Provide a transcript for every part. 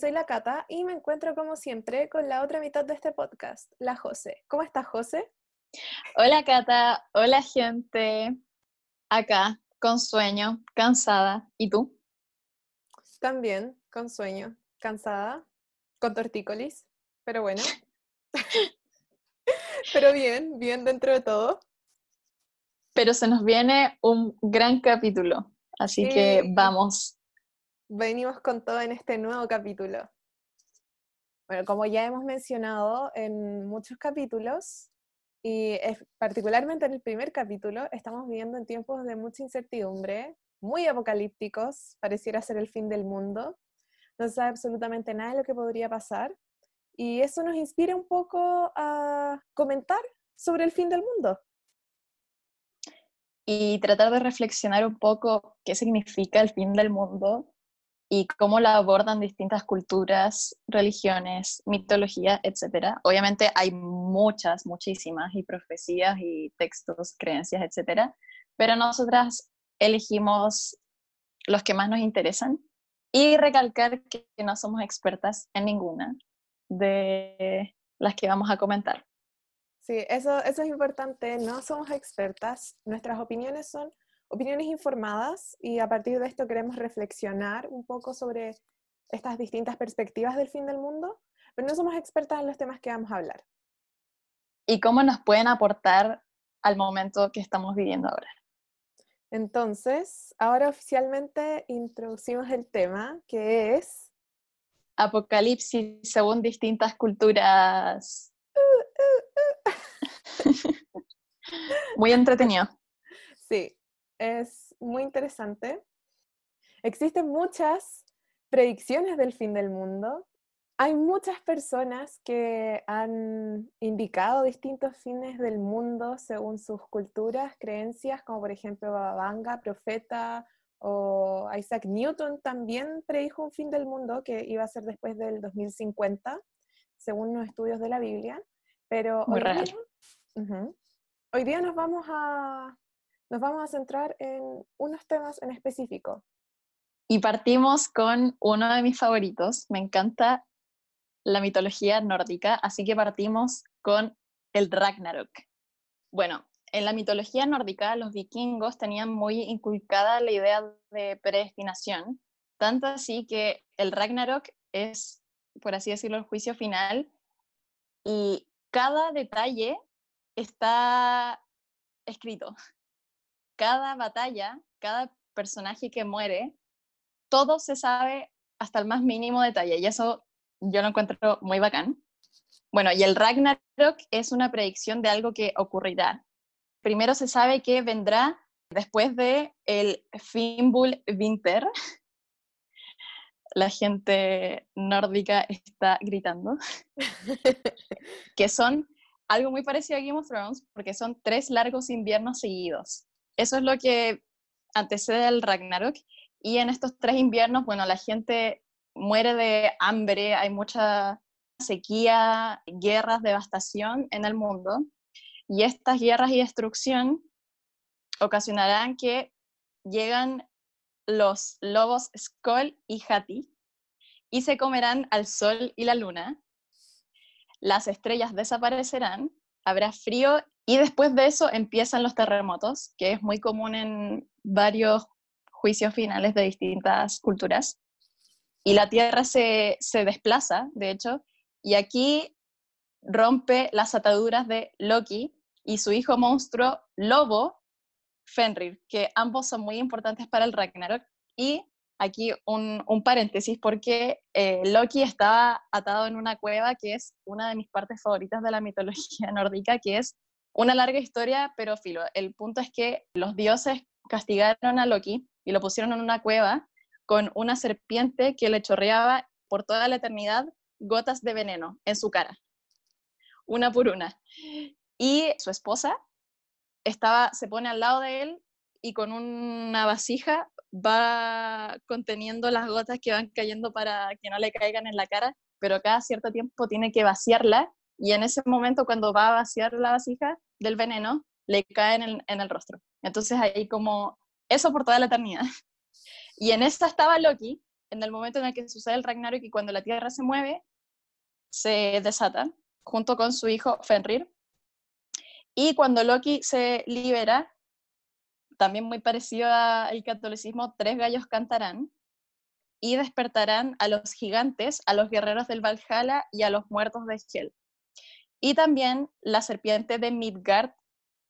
soy la Cata y me encuentro como siempre con la otra mitad de este podcast, la José. ¿Cómo estás, José? Hola, Cata. Hola, gente. Acá, con sueño, cansada. ¿Y tú? También, con sueño, cansada, con tortícolis, pero bueno. pero bien, bien dentro de todo. Pero se nos viene un gran capítulo, así que vamos. Venimos con todo en este nuevo capítulo. Bueno, como ya hemos mencionado en muchos capítulos, y particularmente en el primer capítulo, estamos viviendo en tiempos de mucha incertidumbre, muy apocalípticos, pareciera ser el fin del mundo. No se sabe absolutamente nada de lo que podría pasar. Y eso nos inspira un poco a comentar sobre el fin del mundo. Y tratar de reflexionar un poco qué significa el fin del mundo y cómo la abordan distintas culturas, religiones, mitología, etc. Obviamente hay muchas, muchísimas, y profecías y textos, creencias, etc. Pero nosotras elegimos los que más nos interesan y recalcar que no somos expertas en ninguna de las que vamos a comentar. Sí, eso, eso es importante, no somos expertas, nuestras opiniones son opiniones informadas y a partir de esto queremos reflexionar un poco sobre estas distintas perspectivas del fin del mundo, pero no somos expertas en los temas que vamos a hablar. ¿Y cómo nos pueden aportar al momento que estamos viviendo ahora? Entonces, ahora oficialmente introducimos el tema que es... Apocalipsis según distintas culturas. muy entretenido. Sí, es muy interesante. Existen muchas predicciones del fin del mundo hay muchas personas que han indicado distintos fines del mundo según sus culturas, creencias, como por ejemplo Babanga, profeta, o Isaac Newton también predijo un fin del mundo que iba a ser después del 2050, según los estudios de la Biblia. Pero hoy día, hoy día nos vamos a nos vamos a centrar en unos temas en específico. Y partimos con uno de mis favoritos. Me encanta la mitología nórdica, así que partimos con el Ragnarok. Bueno, en la mitología nórdica los vikingos tenían muy inculcada la idea de predestinación, tanto así que el Ragnarok es, por así decirlo, el juicio final y cada detalle está escrito. Cada batalla, cada personaje que muere, todo se sabe hasta el más mínimo detalle y eso yo lo encuentro muy bacán. Bueno, y el Ragnarok es una predicción de algo que ocurrirá. Primero se sabe que vendrá después de el Fimbul Winter. La gente nórdica está gritando. que son algo muy parecido a Game of Thrones, porque son tres largos inviernos seguidos. Eso es lo que antecede al Ragnarok. Y en estos tres inviernos, bueno, la gente muere de hambre, hay mucha sequía, guerras, devastación en el mundo. Y estas guerras y destrucción ocasionarán que llegan los lobos Skoll y Hati y se comerán al sol y la luna. Las estrellas desaparecerán, habrá frío y después de eso empiezan los terremotos, que es muy común en varios juicios finales de distintas culturas y la Tierra se, desplaza, de hecho, y aquí rompe las ataduras de Loki y su hijo monstruo Lobo, Fenrir, que ambos son muy importantes para el Ragnarok. Y aquí un, paréntesis, porque eh, Loki estaba atado en una cueva que es una de mis partes favoritas de la mitología nórdica, que es una larga historia, pero filo. El punto es que los dioses castigaron a Loki y lo pusieron en una cueva con una serpiente que le chorreaba por toda la eternidad gotas de veneno en su cara, una por una. Y su esposa estaba, se pone al lado de él y con una vasija va conteniendo las gotas que van cayendo para que no le caigan en la cara, pero cada cierto tiempo tiene que vaciarla y en ese momento cuando va a vaciar la vasija del veneno, le cae en el, rostro. Entonces ahí como eso por toda la eternidad. Y en esta estaba Loki, en el momento en el que sucede el Ragnarok y cuando la Tierra se mueve, se desata, junto con su hijo Fenrir. Y cuando Loki se libera, también muy parecido al catolicismo, tres gallos cantarán y despertarán a los gigantes, a los guerreros del Valhalla y a los muertos de Hel. Y también la serpiente de Midgard,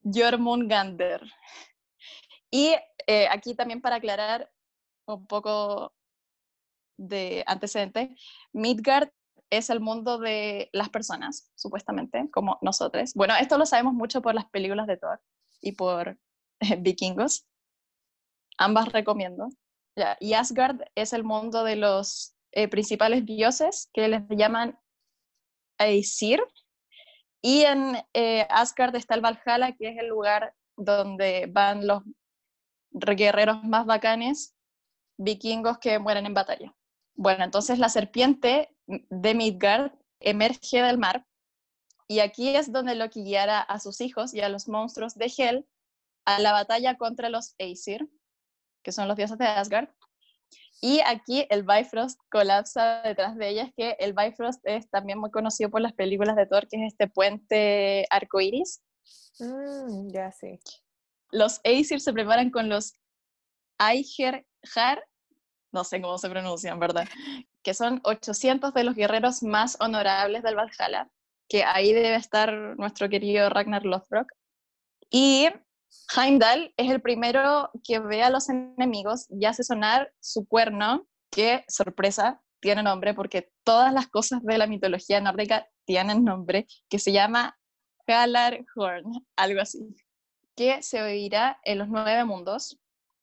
Jormungandr. Y eh, aquí también para aclarar un poco de antecedente, Midgard es el mundo de las personas, supuestamente, como nosotros. Bueno, esto lo sabemos mucho por las películas de Thor y por Vikingos. Ambas recomiendo. Y Asgard es el mundo de los eh, principales dioses que les llaman Aesir. Y en eh, Asgard está el Valhalla, que es el lugar donde van los guerreros más bacanes vikingos que mueren en batalla. Bueno, entonces la serpiente de Midgard emerge del mar y aquí es donde Loki guiará a sus hijos y a los monstruos de Hel a la batalla contra los Aesir, que son los dioses de Asgard. Y aquí el Bifrost colapsa detrás de ellas, que el Bifrost es también muy conocido por las películas de Thor, que es este puente arcoíris. Mm, ya sé. Los Aesir se preparan con los Aiger no sé cómo se pronuncian, ¿verdad? Que son 800 de los guerreros más honorables del Valhalla, que ahí debe estar nuestro querido Ragnar Lothbrok. Y Heimdall es el primero que ve a los enemigos y hace sonar su cuerno, que, sorpresa, tiene nombre porque todas las cosas de la mitología nórdica tienen nombre, que se llama Galarhorn, algo así, que se oirá en los nueve mundos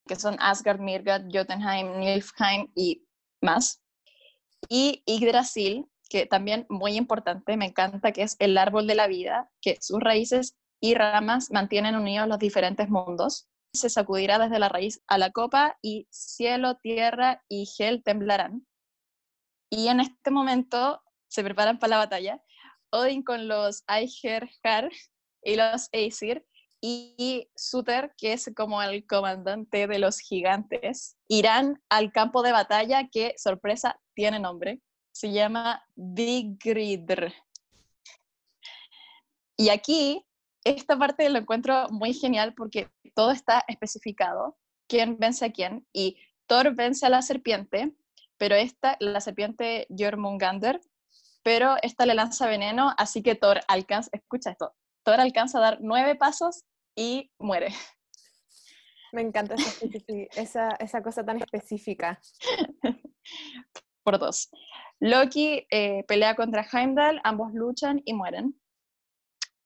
que son Asgard, Mirgard, Jotunheim, Nilfheim y más. Y Yggdrasil, que también muy importante, me encanta, que es el árbol de la vida, que sus raíces y ramas mantienen unidos los diferentes mundos. Se sacudirá desde la raíz a la copa y cielo, tierra y gel temblarán. Y en este momento se preparan para la batalla. Odin con los Ægir y los Aesir y Suter, que es como el comandante de los gigantes, irán al campo de batalla que, sorpresa, tiene nombre. Se llama Vigridr. Y aquí, esta parte lo encuentro muy genial porque todo está especificado. ¿Quién vence a quién? Y Thor vence a la serpiente, pero esta, la serpiente Jormungandr, pero esta le lanza veneno, así que Thor alcanza, escucha esto, Thor alcanza a dar nueve pasos y muere. Me encanta esa, esa, cosa tan específica. Por dos. Loki eh, pelea contra Heimdall, ambos luchan y mueren.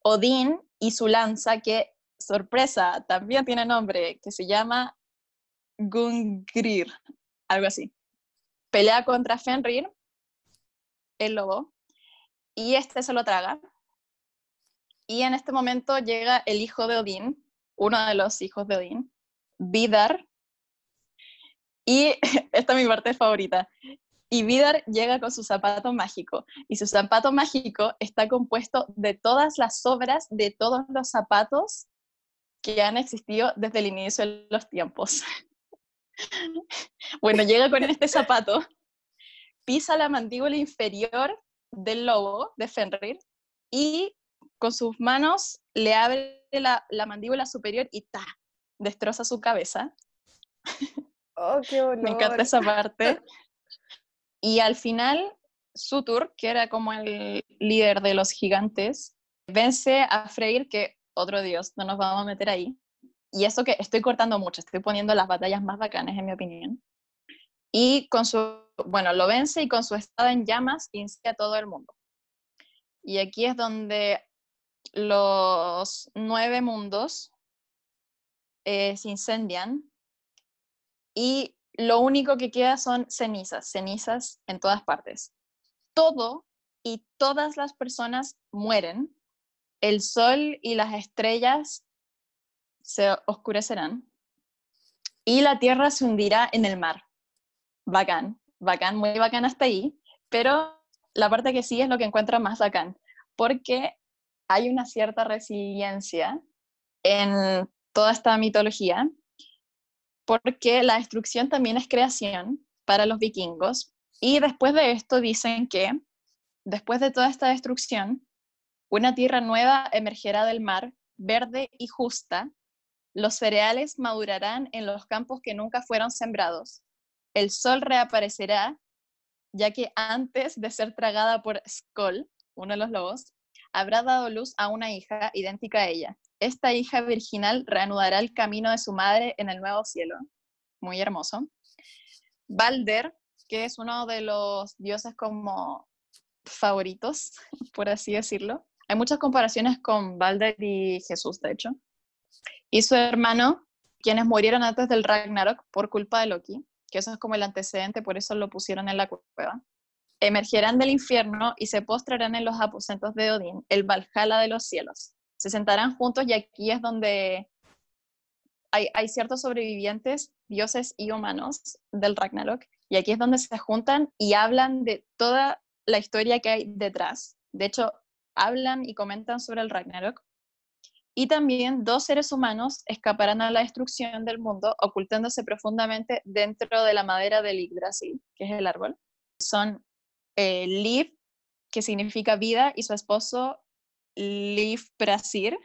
Odín y su lanza, que, sorpresa, también tiene nombre, que se llama Gungrir, algo así. Pelea contra Fenrir, el lobo, y este se lo traga. Y en este momento llega el hijo de Odín, uno de los hijos de Odín, Vidar. Y esta es mi parte favorita. Y Vidar llega con su zapato mágico. Y su zapato mágico está compuesto de todas las obras de todos los zapatos que han existido desde el inicio de los tiempos. bueno, llega con este zapato, pisa la mandíbula inferior del lobo de Fenrir y con sus manos le abre la, mandíbula superior y ¡ta! destroza su cabeza. Oh, qué Me encanta esa parte. Y al final, Sutur, que era como el líder de los gigantes, vence a Freyr, que otro dios, no nos vamos a meter ahí. Y eso que estoy cortando mucho, estoy poniendo las batallas más bacanas, en mi opinión. Y con su, bueno, lo vence y con su estado en llamas inicia a todo el mundo. Y aquí es donde los nueve mundos eh, se incendian y lo único que queda son cenizas, cenizas en todas partes. Todo y todas las personas mueren, el sol y las estrellas se oscurecerán y la tierra se hundirá en el mar. Bacán, bacán, muy bacán hasta ahí, pero la parte que sí es lo que encuentro más bacán, porque hay una cierta resiliencia en toda esta mitología, porque la destrucción también es creación para los vikingos. Y después de esto dicen que después de toda esta destrucción, una tierra nueva emergerá del mar, verde y justa. Los cereales madurarán en los campos que nunca fueron sembrados. El sol reaparecerá, ya que antes de ser tragada por Skoll, uno de los lobos, habrá dado luz a una hija idéntica a ella. Esta hija virginal reanudará el camino de su madre en el nuevo cielo. Muy hermoso. Balder, que es uno de los dioses como favoritos, por así decirlo. Hay muchas comparaciones con Balder y Jesús, de hecho. Y su hermano, quienes murieron antes del Ragnarok por culpa de Loki, que eso es como el antecedente, por eso lo pusieron en la cueva emergerán del infierno y se postrarán en los aposentos de Odín, el Valhalla de los cielos. Se sentarán juntos y aquí es donde hay, ciertos sobrevivientes, dioses y humanos del Ragnarok, y aquí es donde se juntan y hablan de toda la historia que hay detrás. De hecho, hablan y comentan sobre el Ragnarok. Y también dos seres humanos escaparán a la destrucción del mundo, ocultándose profundamente dentro de la madera del Yggdrasil, que es el árbol. Son eh, Liv, que significa vida, y su esposo Liv Prasir,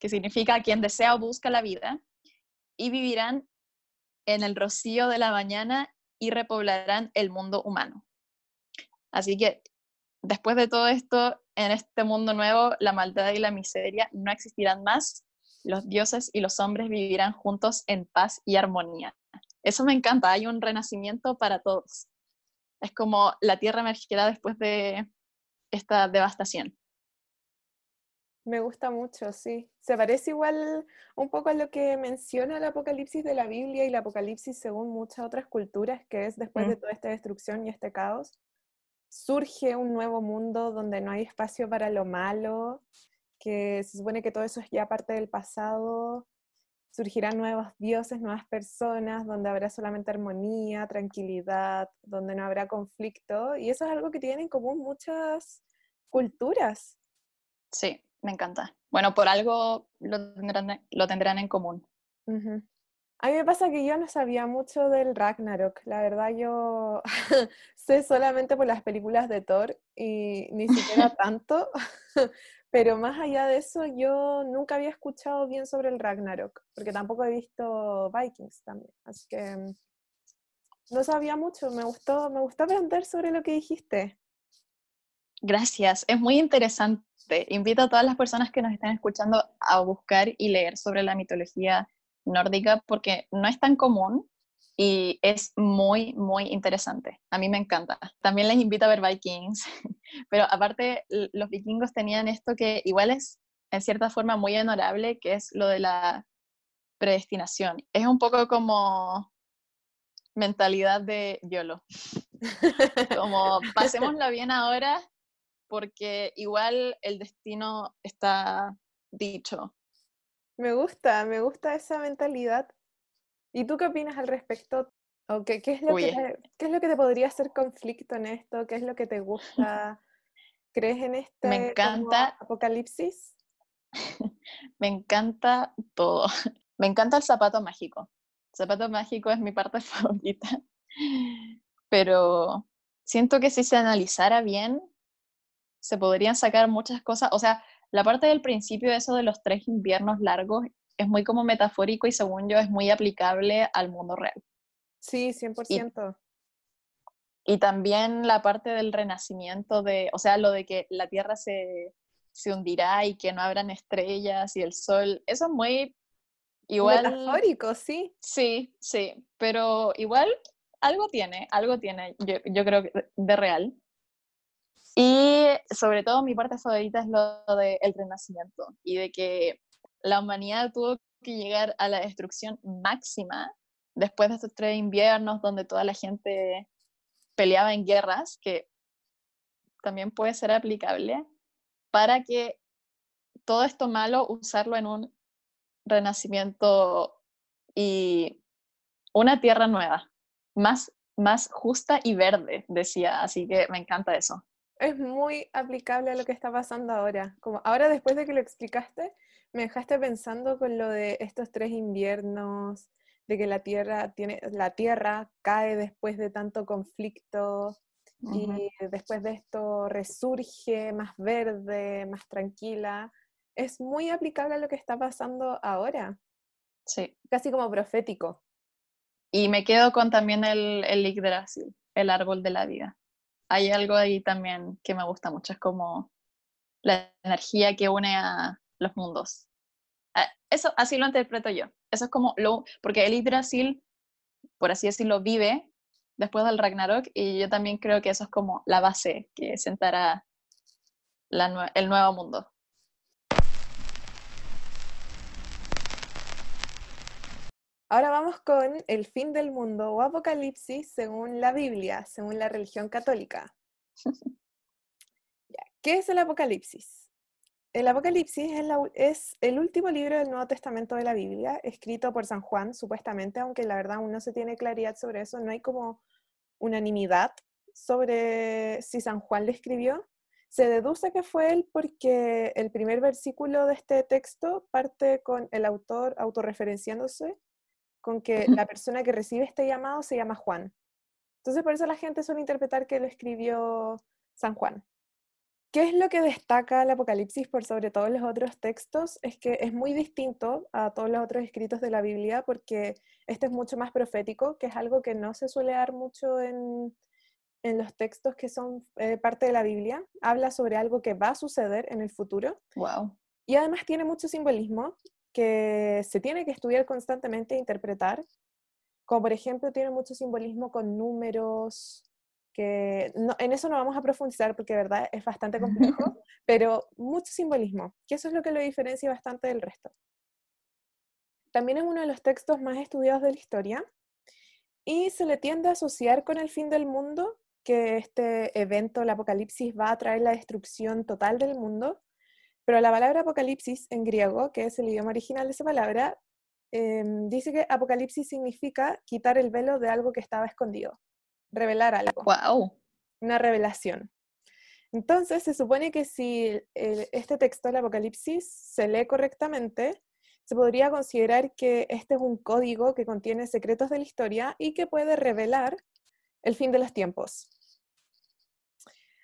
que significa quien desea o busca la vida, y vivirán en el rocío de la mañana y repoblarán el mundo humano. Así que después de todo esto, en este mundo nuevo, la maldad y la miseria no existirán más. Los dioses y los hombres vivirán juntos en paz y armonía. Eso me encanta, hay un renacimiento para todos es como la tierra emergerá después de esta devastación. Me gusta mucho, sí. Se parece igual un poco a lo que menciona el Apocalipsis de la Biblia y el Apocalipsis según muchas otras culturas, que es después de mm. toda esta destrucción y este caos, surge un nuevo mundo donde no hay espacio para lo malo, que se supone que todo eso es ya parte del pasado, surgirán nuevos dioses, nuevas personas, donde habrá solamente armonía, tranquilidad, donde no habrá conflicto. Y eso es algo que tienen en común muchas culturas. Sí, me encanta. Bueno, por algo lo tendrán, lo tendrán en común. A mí me pasa que yo no sabía mucho del Ragnarok. La verdad, yo sé solamente por las películas de Thor y ni siquiera tanto. Pero más allá de eso, yo nunca había escuchado bien sobre el Ragnarok, porque tampoco he visto Vikings también. Así que mm, no sabía mucho, me gustó, me gustó aprender sobre lo que dijiste. Gracias, es muy interesante. Invito a todas las personas que nos están escuchando a buscar y leer sobre la mitología nórdica porque no es tan común y es muy, muy interesante. A mí me encanta. También les invito a ver Vikings, pero aparte los vikingos tenían esto que igual es en cierta forma muy honorable, que es lo de la predestinación. Es un poco como mentalidad de YOLO. Como pasémosla bien ahora porque igual el destino está dicho. Me gusta, me gusta esa mentalidad ¿Y tú qué opinas al respecto? qué, es lo que te, ¿Qué es lo que te podría hacer conflicto en esto? ¿Qué es lo que te gusta? ¿Crees en este Me encanta, apocalipsis? Me encanta todo. Me encanta el zapato mágico. El zapato mágico es mi parte favorita. Pero siento que si se analizara bien, se podrían sacar muchas cosas. O sea, la parte del principio de eso de los tres inviernos largos es muy como metafórico y según yo es muy aplicable al mundo real. Sí, 100%. Y, también la parte del renacimiento de, o sea, lo de que la Tierra se, se hundirá y que no habrán estrellas y el sol, eso es muy igual. Metafórico, sí. Sí, sí, pero igual algo tiene, algo tiene, yo, yo creo que de real. Y sobre todo mi parte favorita es lo del renacimiento y de que la humanidad tuvo que llegar a la destrucción máxima después de estos tres inviernos donde toda la gente peleaba en guerras, que también puede ser aplicable, para que todo esto malo usarlo en un renacimiento y una tierra nueva, más, más justa y verde, decía, así que me encanta eso. Es muy aplicable a lo que está pasando ahora. Como ahora después de que lo explicaste, me dejaste pensando con lo de estos tres inviernos, de que la tierra, tiene, la tierra cae después de tanto conflicto y después de esto resurge más verde, más tranquila. Es muy aplicable a lo que está pasando ahora. Sí. Casi como profético. Y me quedo con también el, el Yggdrasil, el árbol de la vida. Hay algo ahí también que me gusta mucho, es como la energía que une a los mundos. Ah, eso así lo interpreto yo. Eso es como lo, porque el Yggdrasil, por así decirlo, vive después del Ragnarok y yo también creo que eso es como la base que sentará el nuevo mundo. Ahora vamos con el fin del mundo o apocalipsis según la Biblia, según la religión católica. ¿Qué es el apocalipsis? El Apocalipsis es, es, el último libro del Nuevo Testamento de la Biblia, escrito por San Juan, supuestamente, aunque la verdad aún no se tiene claridad sobre eso, no hay como unanimidad sobre si San Juan le escribió. Se deduce que fue él porque el primer versículo de este texto parte con el autor autorreferenciándose con que la persona que recibe este llamado se llama Juan. Entonces por eso la gente suele interpretar que lo escribió San Juan. ¿Qué es lo que destaca el Apocalipsis por sobre todos los otros textos? Es que es muy distinto a todos los otros escritos de la Biblia porque este es mucho más profético, que es algo que no se suele dar mucho en, en los textos que son eh, parte de la Biblia. Habla sobre algo que va a suceder en el futuro. Wow. Y además tiene mucho simbolismo que se tiene que estudiar constantemente e interpretar, como por ejemplo tiene mucho simbolismo con números, que en eso no vamos a profundizar porque de verdad es bastante complejo, pero mucho simbolismo, que eso es lo que lo diferencia bastante del resto. También es uno de los textos más estudiados de la historia y se le tiende a asociar con el fin del mundo, que este evento, el apocalipsis, va a traer la destrucción total del mundo pero la palabra apocalipsis en griego, que es el idioma original de esa palabra, em, dice que apocalipsis significa quitar el velo de algo que estaba escondido, revelar algo. ¡Wow! Una revelación. Entonces, se supone que si este texto del Apocalipsis se lee correctamente, se podría considerar que este es un código que contiene secretos de la historia y que puede revelar el fin de los tiempos.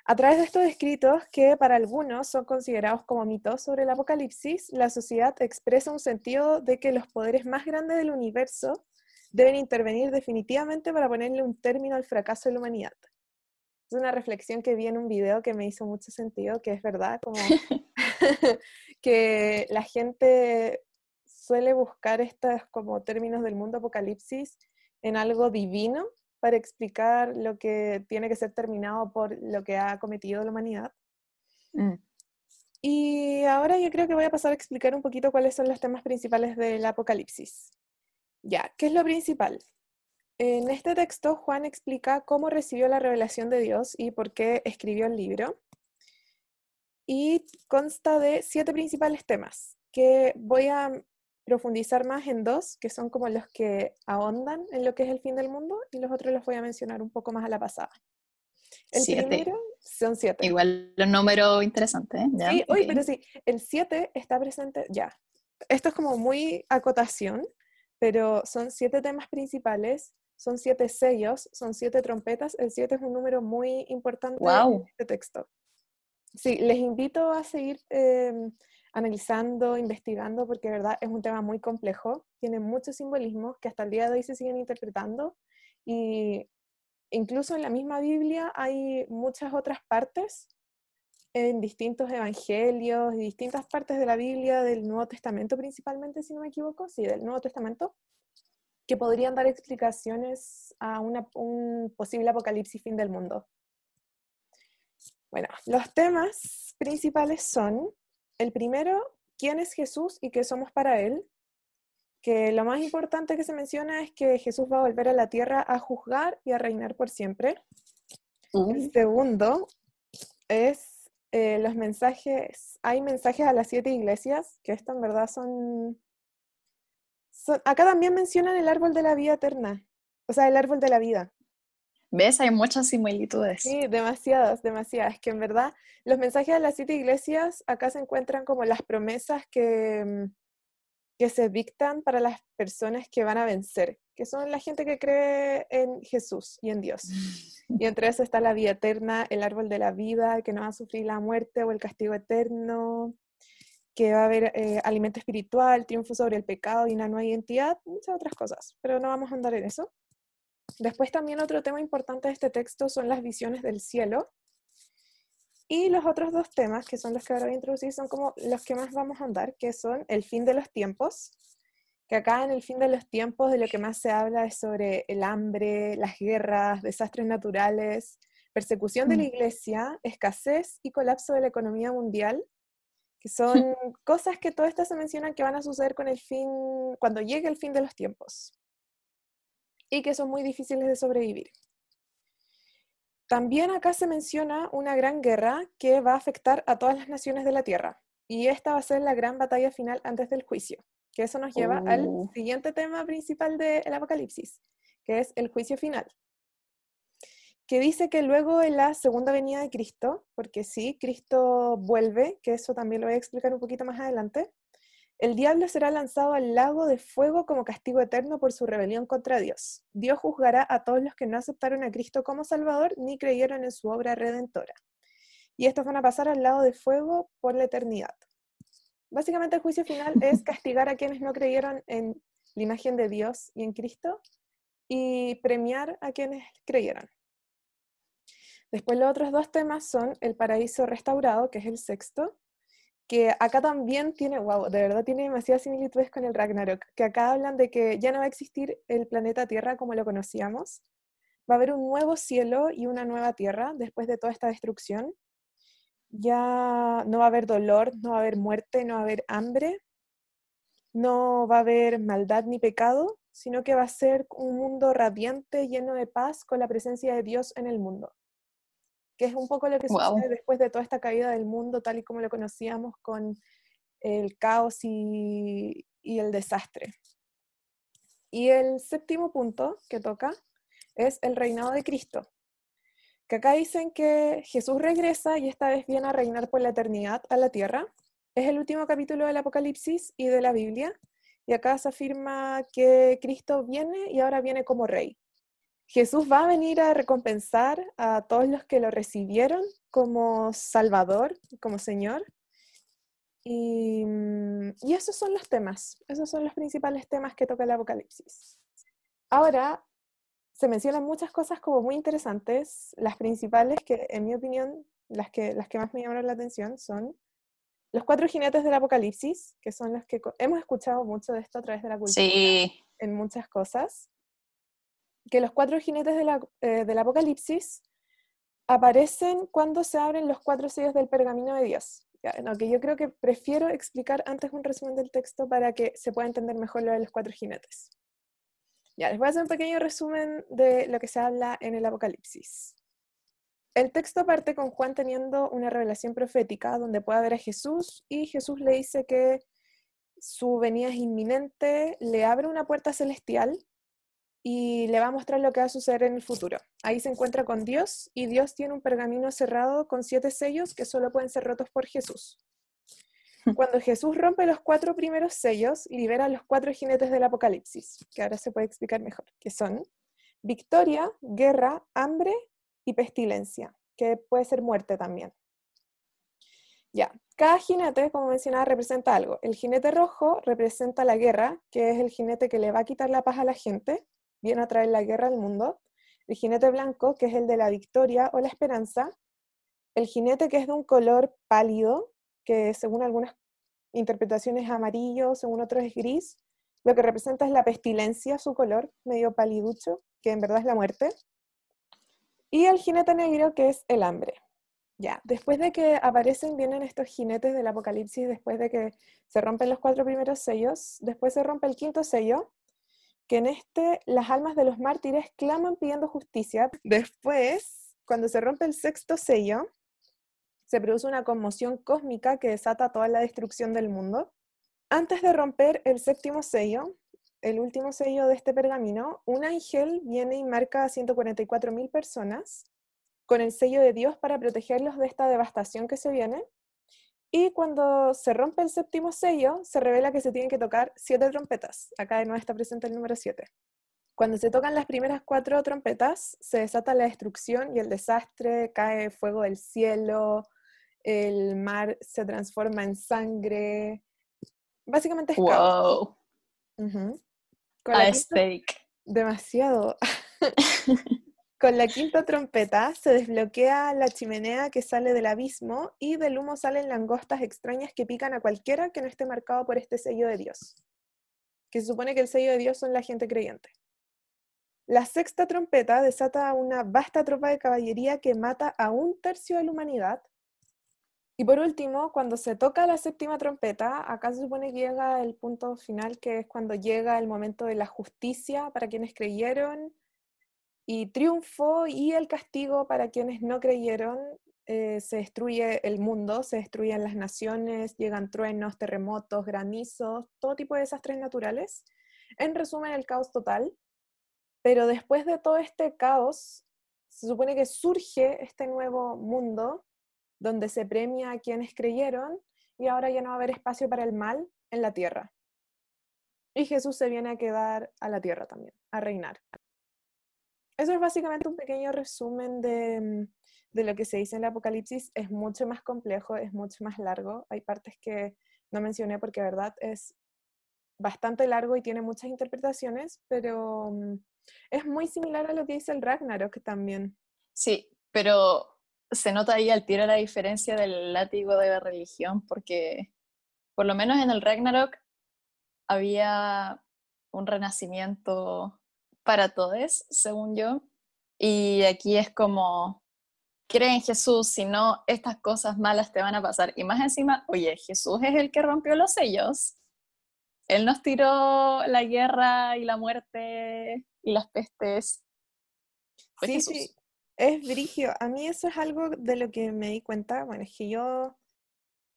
A través de estos escritos, que para algunos son considerados como mitos sobre el apocalipsis, la sociedad expresa un sentido de que los poderes más grandes del universo deben intervenir definitivamente para ponerle un término al fracaso de la humanidad. Es una reflexión que vi en un video que me hizo mucho sentido, que es verdad, como que la gente suele buscar estos como términos del mundo apocalipsis en algo divino para explicar lo que tiene que ser terminado por lo que ha cometido la humanidad. Mm. Y ahora yo creo que voy a pasar a explicar un poquito cuáles son los temas principales del Apocalipsis. Ya, ¿qué es lo principal? En este texto, Juan explica cómo recibió la revelación de Dios y por qué escribió el libro. Y consta de siete principales temas que voy a profundizar más en dos, que son como los que ahondan en lo que es el fin del mundo, y los otros los voy a mencionar un poco más a la pasada. El siete. son siete. Igual un número interesante, ¿eh? Sí, pero sí, el siete está presente ya. Esto es como muy acotación, pero son siete temas principales, son siete sellos, son siete trompetas. El siete es un número muy importante en este texto. Sí, les invito a seguir em, analizando, investigando, porque verdad es un tema muy complejo, tiene muchos simbolismos que hasta el día de hoy se siguen interpretando y incluso en la misma Biblia hay muchas otras partes en distintos evangelios y distintas partes de la Biblia, del Nuevo Testamento principalmente, si no me equivoco, sí, del Nuevo Testamento, que podrían dar explicaciones a un posible apocalipsis fin del mundo. Bueno, los temas principales son el primero, ¿quién es Jesús y qué somos para Él? Que lo más importante que se menciona es que Jesús va a volver a la tierra a juzgar y a reinar por siempre. El segundo es eh, los mensajes, hay mensajes a las siete iglesias, que esto en verdad son, son, acá también mencionan el árbol de la vida eterna, o sea, el árbol de la vida. ¿Ves? Hay muchas similitudes. Sí, demasiadas, demasiadas. Que en verdad los mensajes de las siete iglesias acá se encuentran como las promesas que, mm, que se dictan para las personas que van a vencer, que son la gente que cree en Jesús y en Dios. Y entre eso está la vida eterna, el árbol de la vida, que no va a sufrir la muerte o el castigo eterno, que va a haber eh, alimento espiritual, triunfo sobre el pecado y una nueva identidad, muchas otras cosas, pero no vamos a andar en eso. Después también otro tema importante de este texto son las visiones del cielo. Y los otros dos temas, que son los que ahora voy a introducir, son como los que más vamos a andar, que son el fin de los tiempos, que acá en el fin de los tiempos de lo que más se habla es sobre el hambre, las guerras, desastres naturales, persecución de la mm. iglesia, escasez y colapso de la economía mundial, que son cosas que todas estas se mencionan que van a suceder con el fin, cuando llegue el fin de los tiempos y que son muy difíciles de sobrevivir. También acá se menciona una gran guerra que va a afectar a todas las naciones de la Tierra. Y esta va a ser la gran batalla final antes del juicio. Que eso nos lleva al oh. siguiente tema principal del Apocalipsis, que es el juicio final. Que dice que luego en la segunda venida de Cristo, porque sí, Cristo vuelve, que eso también lo voy a explicar un poquito más adelante, el diablo será lanzado al lago de fuego como castigo eterno por su rebelión contra Dios. Dios juzgará a todos los que no aceptaron a Cristo como Salvador ni creyeron en su obra redentora. Y estos van a pasar al lago de fuego por la eternidad. Básicamente el juicio final es castigar a quienes no creyeron en la imagen de Dios y en Cristo y premiar a quienes creyeron. Después los otros dos temas son el paraíso restaurado, que es el sexto, que acá también tiene, wow, de verdad tiene demasiadas similitudes con el Ragnarok, que acá hablan de que ya no va a existir el planeta Tierra como lo conocíamos, va a haber un nuevo cielo y una nueva tierra después de toda esta destrucción. Ya no va a haber dolor, no va a haber muerte, no va a haber hambre, no va a haber maldad ni pecado, sino que va a ser un mundo radiante, lleno de paz, con la presencia de Dios en el mundo que es un poco lo que sucede después de toda esta caída del mundo tal y como lo conocíamos con el caos y, y el desastre. Y el séptimo punto que toca es el reinado de Cristo, que acá dicen que Jesús regresa y esta vez viene a reinar por la eternidad a la tierra. Es el último capítulo del Apocalipsis y de la Biblia, y acá se afirma que Cristo viene y ahora viene como rey. Jesús va a venir a recompensar a todos los que lo recibieron como Salvador, como Señor. Y, mm, y, esos son los temas, esos son los principales temas que toca el Apocalipsis. Ahora, se mencionan muchas cosas como muy interesantes. Las principales que, en mi opinión, las que, las que más me llamaron la atención son los cuatro jinetes del Apocalipsis, que son los que hemos escuchado mucho de esto a través de la cultura en muchas cosas que los cuatro jinetes eh, del Apocalipsis aparecen cuando se abren los cuatro sellos del pergamino de Dios. Ya, que yo creo que prefiero explicar antes un resumen del texto para que se pueda entender mejor lo de los cuatro jinetes. Ya, les voy a hacer un pequeño resumen de lo que se habla en el Apocalipsis. El texto parte con Juan teniendo una revelación profética donde puede ver a Jesús y Jesús le dice que su venida es inminente, le abre una puerta celestial y le va a mostrar lo que va a suceder en el futuro. Ahí se encuentra con Dios y Dios tiene un pergamino cerrado con siete sellos que solo pueden ser rotos por Jesús. Cuando Jesús rompe los cuatro primeros sellos, libera a los cuatro jinetes del Apocalipsis, que ahora se puede explicar mejor, que son victoria, guerra, hambre y pestilencia, que puede ser muerte también. Ya, cada jinete, como mencionaba, representa algo. El jinete rojo representa la guerra, que es el jinete que le va a quitar la paz a la gente viene a traer la guerra al mundo, el jinete blanco, que es el de la victoria o la esperanza, el jinete que es de un color pálido, que según algunas interpretaciones es amarillo, según otros es gris, lo que representa es la pestilencia, su color, medio paliducho, que en verdad es la muerte, y el jinete negro, que es el hambre. Ya, después de que aparecen, vienen estos jinetes del apocalipsis, después de que se rompen los cuatro primeros sellos, después se rompe el quinto sello, que en este las almas de los mártires claman pidiendo justicia. Después, cuando se rompe el sexto sello, se produce una conmoción cósmica que desata toda la destrucción del mundo. Antes de romper el séptimo sello, el último sello de este pergamino, un ángel viene y marca a 144.000 personas con el sello de Dios para protegerlos de esta devastación que se viene. Y cuando se rompe el séptimo sello, se revela que se tienen que tocar siete trompetas. Acá de nuevo está presente el número siete. Cuando se tocan las primeras cuatro trompetas, se desata la destrucción y el desastre, cae fuego del cielo, el mar se transforma en sangre. Básicamente es wow. A steak. Demasiado. Con la quinta trompeta se desbloquea la chimenea que sale del abismo y del humo salen langostas extrañas que pican a cualquiera que no esté marcado por este sello de Dios. Que se supone que el sello de Dios son la gente creyente. La sexta trompeta desata una vasta tropa de caballería que mata a un tercio de la humanidad. Y por último, cuando se toca la séptima trompeta, acá se supone que llega el punto final, que es cuando llega el momento de la justicia para quienes creyeron y triunfo y el castigo para quienes no creyeron. Eh, se destruye el mundo, se destruyen las naciones, llegan truenos, terremotos, granizos, todo tipo de desastres naturales. En resumen, el caos total. Pero después de todo este caos, se supone que surge este nuevo mundo donde se premia a quienes creyeron y ahora ya no va a haber espacio para el mal en la tierra. Y Jesús se viene a quedar a la tierra también, a reinar. Eso es básicamente un pequeño resumen de, mm, de, lo que se dice en el Apocalipsis. Es mucho más complejo, es mucho más largo. Hay partes que no mencioné porque, verdad, es bastante largo y tiene muchas interpretaciones, pero mm, es muy similar a lo que dice el Ragnarok también. Sí, pero se nota ahí al tiro la diferencia del látigo de la religión, porque por lo menos en el Ragnarok había un renacimiento para todos, según yo. Y aquí es como, cree en Jesús, si no, estas cosas malas te van a pasar. Y más encima, oye, Jesús es el que rompió los sellos. Él nos tiró la guerra y la muerte y las pestes. sí, sí, es brigio. A mí eso es algo de lo que me di cuenta. Bueno, es que yo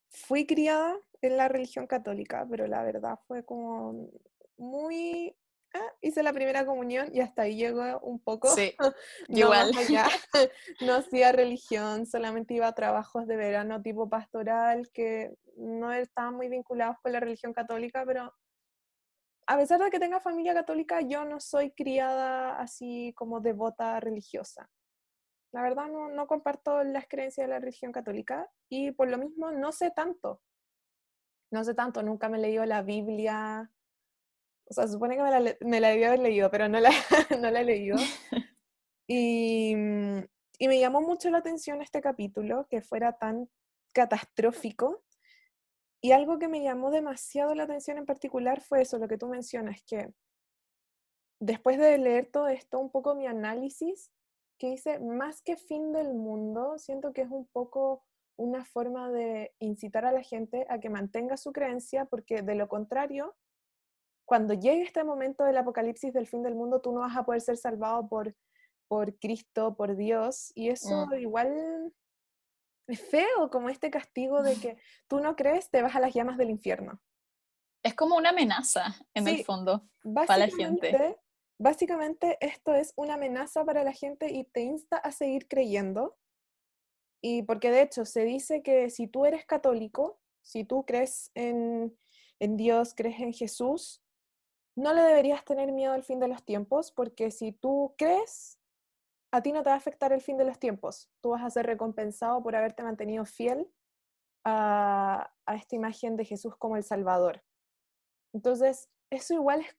fui criada en la religión católica, pero la verdad fue como muy Ah, hice la primera comunión y hasta ahí llegó un poco. Sí, igual. no hacía religión, solamente iba a trabajos de verano tipo pastoral que no estaban muy vinculados con la religión católica, pero a pesar de que tenga familia católica, yo no soy criada así como devota religiosa. La verdad no, no comparto las creencias de la religión católica y por lo mismo no sé tanto. No sé tanto, nunca me he leído la Biblia, o sea, supone que me la, me la debía haber leído, pero no la, no la he leído. Y, mm, y me llamó mucho la atención este capítulo, que fuera tan catastrófico. Y algo que me llamó demasiado la atención en particular fue eso, lo que tú mencionas, que después de leer todo esto, un poco mi análisis, que dice, más que fin del mundo, siento que es un poco una forma de incitar a la gente a que mantenga su creencia, porque de lo contrario, cuando llegue este momento del apocalipsis del fin del mundo, tú no vas a poder ser salvado por, por Cristo, por Dios, y eso mm. igual es feo, como este castigo de que tú no crees, te vas a las llamas del infierno. Es como una amenaza, en el fondo, para la gente. Básicamente esto es una amenaza para la gente y te insta a seguir creyendo. Y porque de hecho se dice que si tú eres católico, si tú crees en, en Dios, crees en Jesús, no le deberías tener miedo al fin de los tiempos, porque si tú crees, a ti no te va a afectar el fin de los tiempos. Tú vas a ser recompensado por haberte mantenido fiel a, esta imagen de Jesús como el Salvador. Entonces, eso igual es,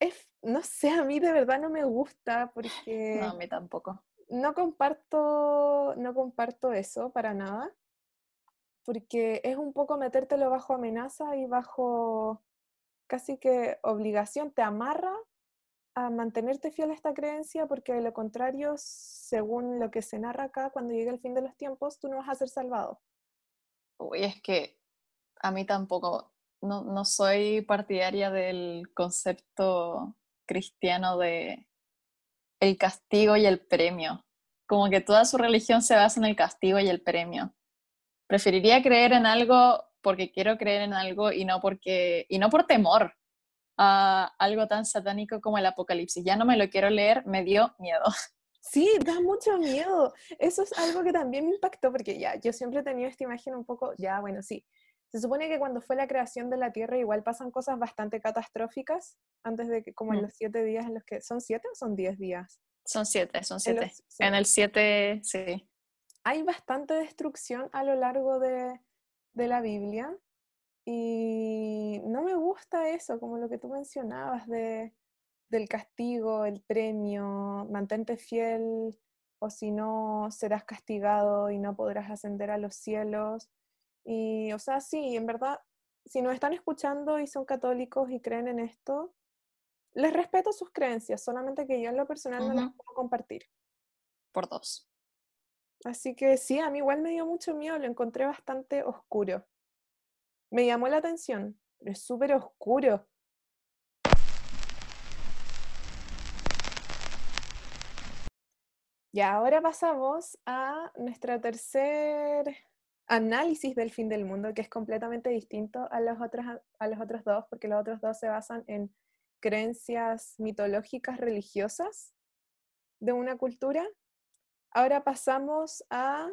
es, no sé, a mí de verdad no me gusta porque... No, a mí tampoco. No comparto, no comparto eso para nada, porque es un poco metértelo bajo amenaza y bajo casi que obligación, te amarra a mantenerte fiel a esta creencia porque de lo contrario, según lo que se narra acá, cuando llegue el fin de los tiempos, tú no vas a ser salvado. Uy, es que a mí tampoco, no, no soy partidaria del concepto cristiano de el castigo y el premio. Como que toda su religión se basa en el castigo y el premio. Preferiría creer en algo porque quiero creer en algo y no porque y no por temor a algo tan satánico como el apocalipsis. Ya no me lo quiero leer, me dio miedo. Sí, da mucho miedo. Eso es algo que también me impactó, porque ya, yo siempre he tenido esta imagen un poco, ya, bueno, sí. Se supone que cuando fue la creación de la Tierra igual pasan cosas bastante catastróficas, antes de que, como en Mm. los siete días en los que, ¿son siete o son diez días? Son siete, son En siete. los- sí. En el siete, sí. hay bastante destrucción a lo largo de, de la Biblia y no me gusta eso, como lo que tú mencionabas de, del castigo, el premio, mantente fiel o si no serás castigado y no podrás ascender a los cielos. Y, o sea, sí, en verdad, si nos están escuchando y son católicos y creen en esto, les respeto sus creencias, solamente que yo en lo personal no las puedo compartir. Por dos. Así que sí, a mí igual me dio mucho miedo, lo encontré bastante oscuro. Me llamó la atención, pero es súper oscuro. Y ahora pasamos a nuestro tercer análisis del fin del mundo, que es completamente distinto a los otros, a- los otros dos, porque los otros dos se basan en creencias mitológicas religiosas de una cultura. Ahora pasamos a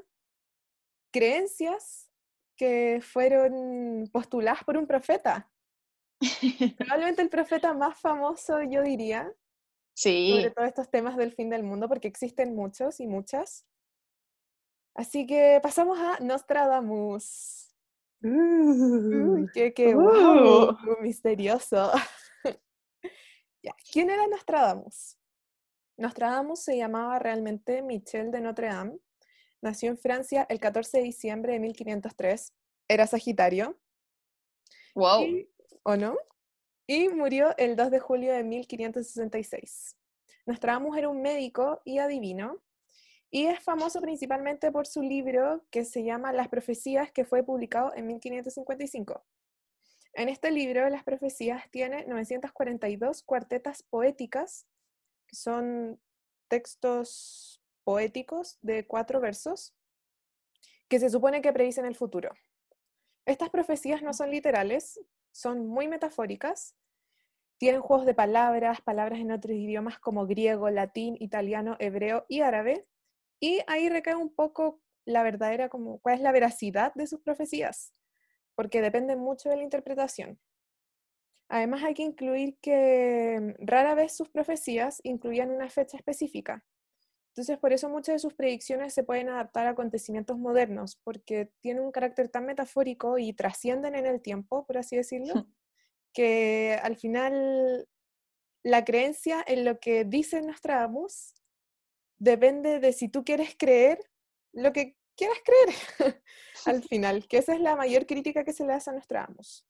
creencias que fueron postuladas por un profeta. Probablemente el profeta más famoso, yo diría, Sí, sobre todos estos temas del fin del mundo, porque existen muchos y muchas. Así que pasamos a Nostradamus. Uy, qué, qué Uh. misterioso. Ya, ¿Quién era Nostradamus? Nostradamus se llamaba realmente Michel de Notre Dame. Nació en Francia el 14 de diciembre de 1503. Era Sagitario. wow. y- ¿O no? Y murió el 2 de julio de 1566. Nostradamus era un médico y adivino, y es famoso principalmente por su libro que se llama Las Profecías, que fue publicado en 1555. En este libro, Las Profecías tiene 942 cuartetas poéticas, que son textos poéticos de cuatro versos, que se supone que predicen el futuro. Estas profecías no son literales, son muy metafóricas, tienen juegos de palabras, palabras en otros idiomas como griego, latín, italiano, hebreo y árabe, y ahí recae un poco la verdadera, como cuál es la veracidad de sus profecías, porque depende mucho de la interpretación. Además hay que incluir que rara vez sus profecías incluían una fecha específica. Entonces, por eso muchas de sus predicciones se pueden adaptar a acontecimientos modernos, porque tienen un carácter tan metafórico y trascienden en el tiempo, por así decirlo, que al final la creencia en lo que dice Nostradamus depende de si tú quieres creer lo que quieras creer al final, que esa es la mayor crítica que se le hace a Nostradamus.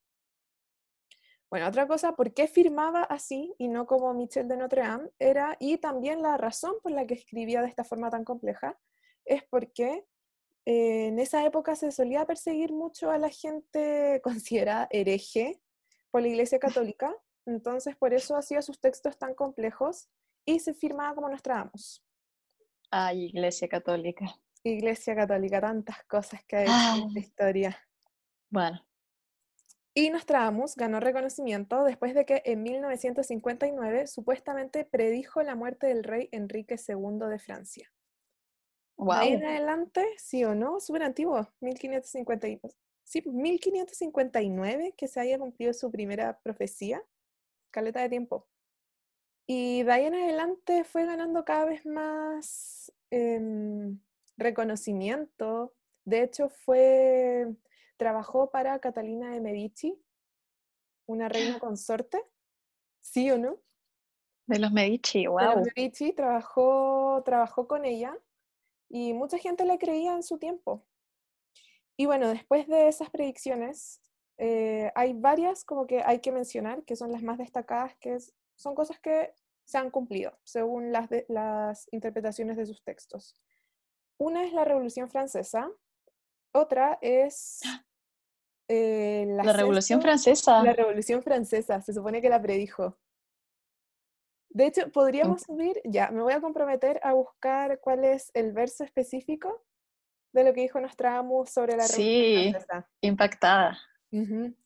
Bueno, otra cosa, ¿por qué firmaba así y no como Michel de Notre Dame? Era, y también la razón por la que escribía de esta forma tan compleja, es porque eh, en esa época se solía perseguir mucho a la gente considerada hereje por la Iglesia Católica, entonces por eso hacía sus textos tan complejos y se firmaba como Nostradamus. Ay, Iglesia Católica. Iglesia Católica, tantas cosas que ha hecho en esta Ah. historia. Bueno, Y Nostradamus ganó reconocimiento después de que en 1959 supuestamente predijo la muerte del rey Enrique II de Francia. De ahí en wow. adelante, sí o no, súper antiguo, 1550, y- sí, 1559 que se haya cumplido su primera profecía, caleta de tiempo. Y de ahí en adelante fue ganando cada vez más em, reconocimiento. De hecho, fue, trabajó para Catalina de Medici, una reina consorte, ¿sí o no? De los Medici, de los wow. Medici, trabajó, trabajó con ella y mucha gente le creía en su tiempo. Y bueno, después de esas predicciones, eh, hay varias como que hay que mencionar, que son las más destacadas, que es- son cosas que se han cumplido según las, de- las interpretaciones de sus textos. Una es la Revolución Francesa, otra es eh, La Revolución Francesa. la Revolución Francesa, se supone que la predijo. De hecho, podríamos subir, ya, me voy a comprometer a buscar cuál es el verso específico de lo que dijo Nostradamus sobre la Revolución Sí. Francesa. Impactada.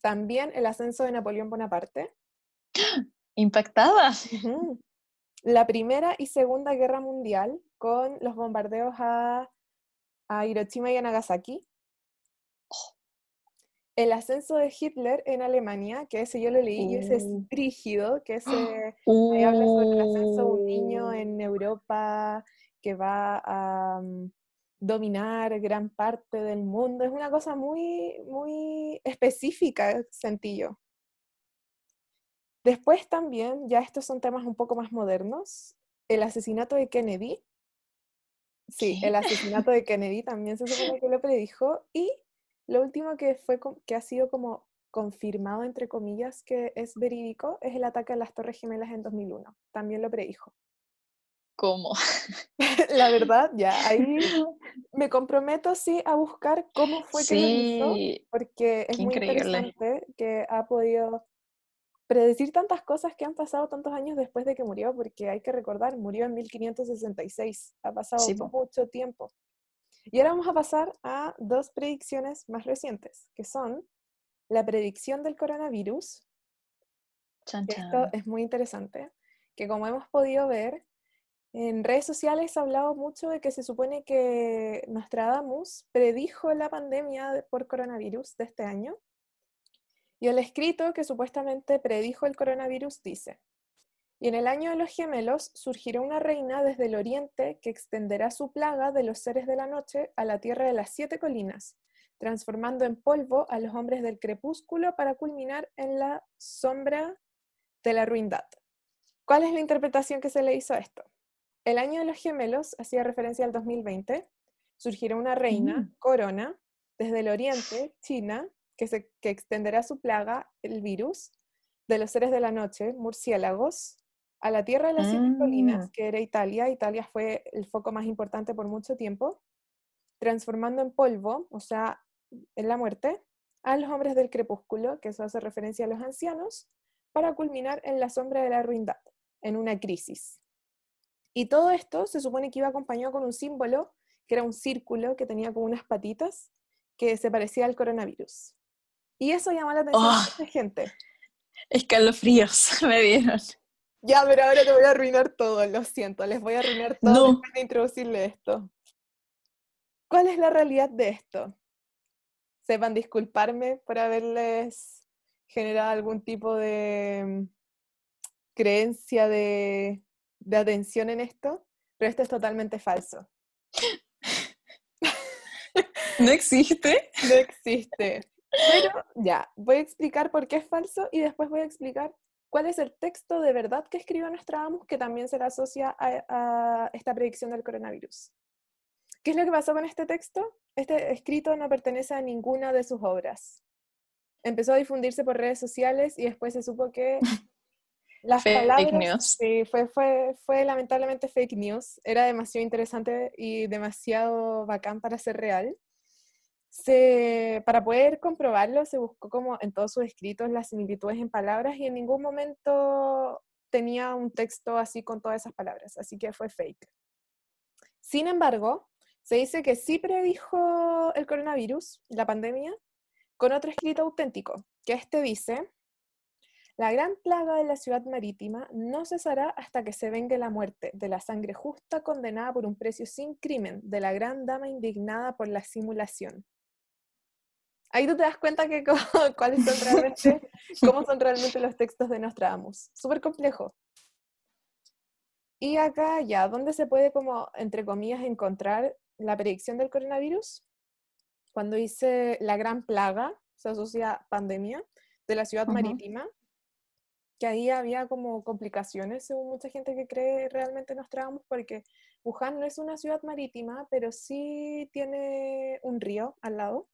También el ascenso de Napoleón Bonaparte. Impactada. La Primera y Segunda Guerra Mundial con los bombardeos a, a Hiroshima y a Nagasaki. El ascenso de Hitler en Alemania, que ese yo lo leí y ese es Uh. rígido, que ese ahí habla sobre el ascenso de un niño Uh. en Europa que va a mm, dominar gran parte del mundo. Es una cosa muy, muy específica, sentí yo. Después también, ya estos son temas un poco más modernos, el asesinato de Kennedy. Sí, ¿Qué? el asesinato de Kennedy también se supone que lo predijo. Y lo último que, fue, que ha sido como confirmado, entre comillas, que es verídico, es el ataque a las Torres Gemelas en 2001. También lo predijo. ¿Cómo? La verdad, ya, ahí me comprometo, sí, a buscar cómo fue que lo hizo, porque es muy increíble. interesante que ha podido predecir tantas cosas que han pasado tantos años después de que murió, porque hay que recordar, murió en 1566, ha pasado Sí, mucho tiempo. Y ahora vamos a pasar a dos predicciones más recientes, que son la predicción del coronavirus, Chan, esto es muy interesante, que como hemos podido ver, en redes sociales se ha hablado mucho de que se supone que Nostradamus predijo la pandemia de- por coronavirus de este año. Y el escrito que supuestamente predijo el coronavirus dice, y en el año de los gemelos surgirá una reina desde el oriente que extenderá su plaga de los seres de la noche a la tierra de las siete colinas, transformando en polvo a los hombres del crepúsculo para culminar en la sombra de la ruindad. ¿Cuál es la interpretación que se le hizo a esto? El año de los gemelos hacía referencia al 2020. Surgirá una reina, Mm. corona, desde el oriente, China, que, se, que extenderá su plaga, el virus, de los seres de la noche, murciélagos, a la tierra de las siete colinas, Mm. que era Italia. Italia fue el foco más importante por mucho tiempo, transformando en polvo, o sea, en la muerte, a los hombres del crepúsculo, que eso hace referencia a los ancianos, para culminar en la sombra de la ruindad, en una crisis. Y todo esto se supone que iba acompañado con un símbolo, que era un círculo que tenía como unas patitas, que se parecía al coronavirus. Y eso llamó la atención Oh. de mucha gente. Escalofríos me dieron. Ya, pero ahora te voy a arruinar todo, lo siento, les voy a arruinar todo No. después de introducirle esto. ¿Cuál es la realidad de esto? Sepan disculparme por haberles generado algún tipo de mm, creencia de, de atención en esto, pero esto es totalmente falso. ¿No existe? No existe. Pero ya, voy a explicar por qué es falso y después voy a explicar cuál es el texto de verdad que escribió Nostradamus que también se le asocia a, a esta predicción del coronavirus. ¿Qué es lo que pasó con este texto? Este escrito no pertenece a ninguna de sus obras. Empezó a difundirse por redes sociales y después se supo que las Fake palabras... news. Sí, fue, fue, fue lamentablemente fake news. Era demasiado interesante y demasiado bacán para ser real. Se, para poder comprobarlo, se buscó como en todos sus escritos las similitudes en palabras y en ningún momento tenía un texto así con todas esas palabras, así que fue fake. Sin embargo, se dice que sí predijo el coronavirus, la pandemia, con otro escrito auténtico, que este dice, la gran plaga de la ciudad marítima no cesará hasta que se vengue la muerte de la sangre justa condenada por un precio sin crimen, de la gran dama indignada por la simulación. Ahí tú te das cuenta que co- cuáles son realmente, cómo son realmente los textos de Nostradamus. Súper complejo. Y acá ya, ¿dónde se puede como, entre comillas, encontrar la predicción del coronavirus? Cuando dice la gran plaga, se asocia a pandemia de la ciudad marítima, que ahí había como complicaciones, según mucha gente que cree realmente en Nostradamus, porque Wuhan no es una ciudad marítima, pero sí tiene un río al lado.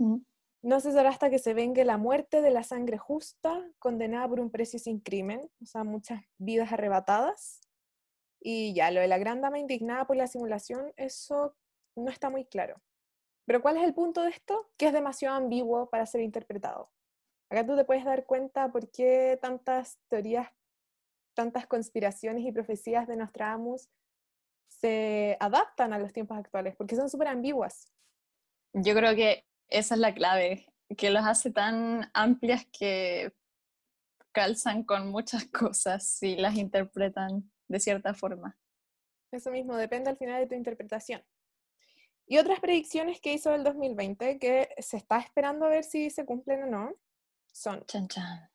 Mm. No cesará hasta que se vengue la muerte de la sangre justa, condenada por un precio sin crimen, o sea, muchas vidas arrebatadas. Y ya, lo de la gran dama indignada por la simulación, eso no está muy claro. Pero ¿cuál es el punto de esto? Que es demasiado ambiguo para ser interpretado. Acá tú te puedes dar cuenta por qué tantas teorías, tantas conspiraciones y profecías de Nostradamus se adaptan a los tiempos actuales, porque son súper ambiguas. Yo creo que esa es la clave, que los hace tan amplias que calzan con muchas cosas si las interpretan de cierta forma. Eso mismo, depende al final de tu interpretación. Y otras predicciones que hizo el 2020 que se está esperando a ver si se cumplen o no son Chan, chan.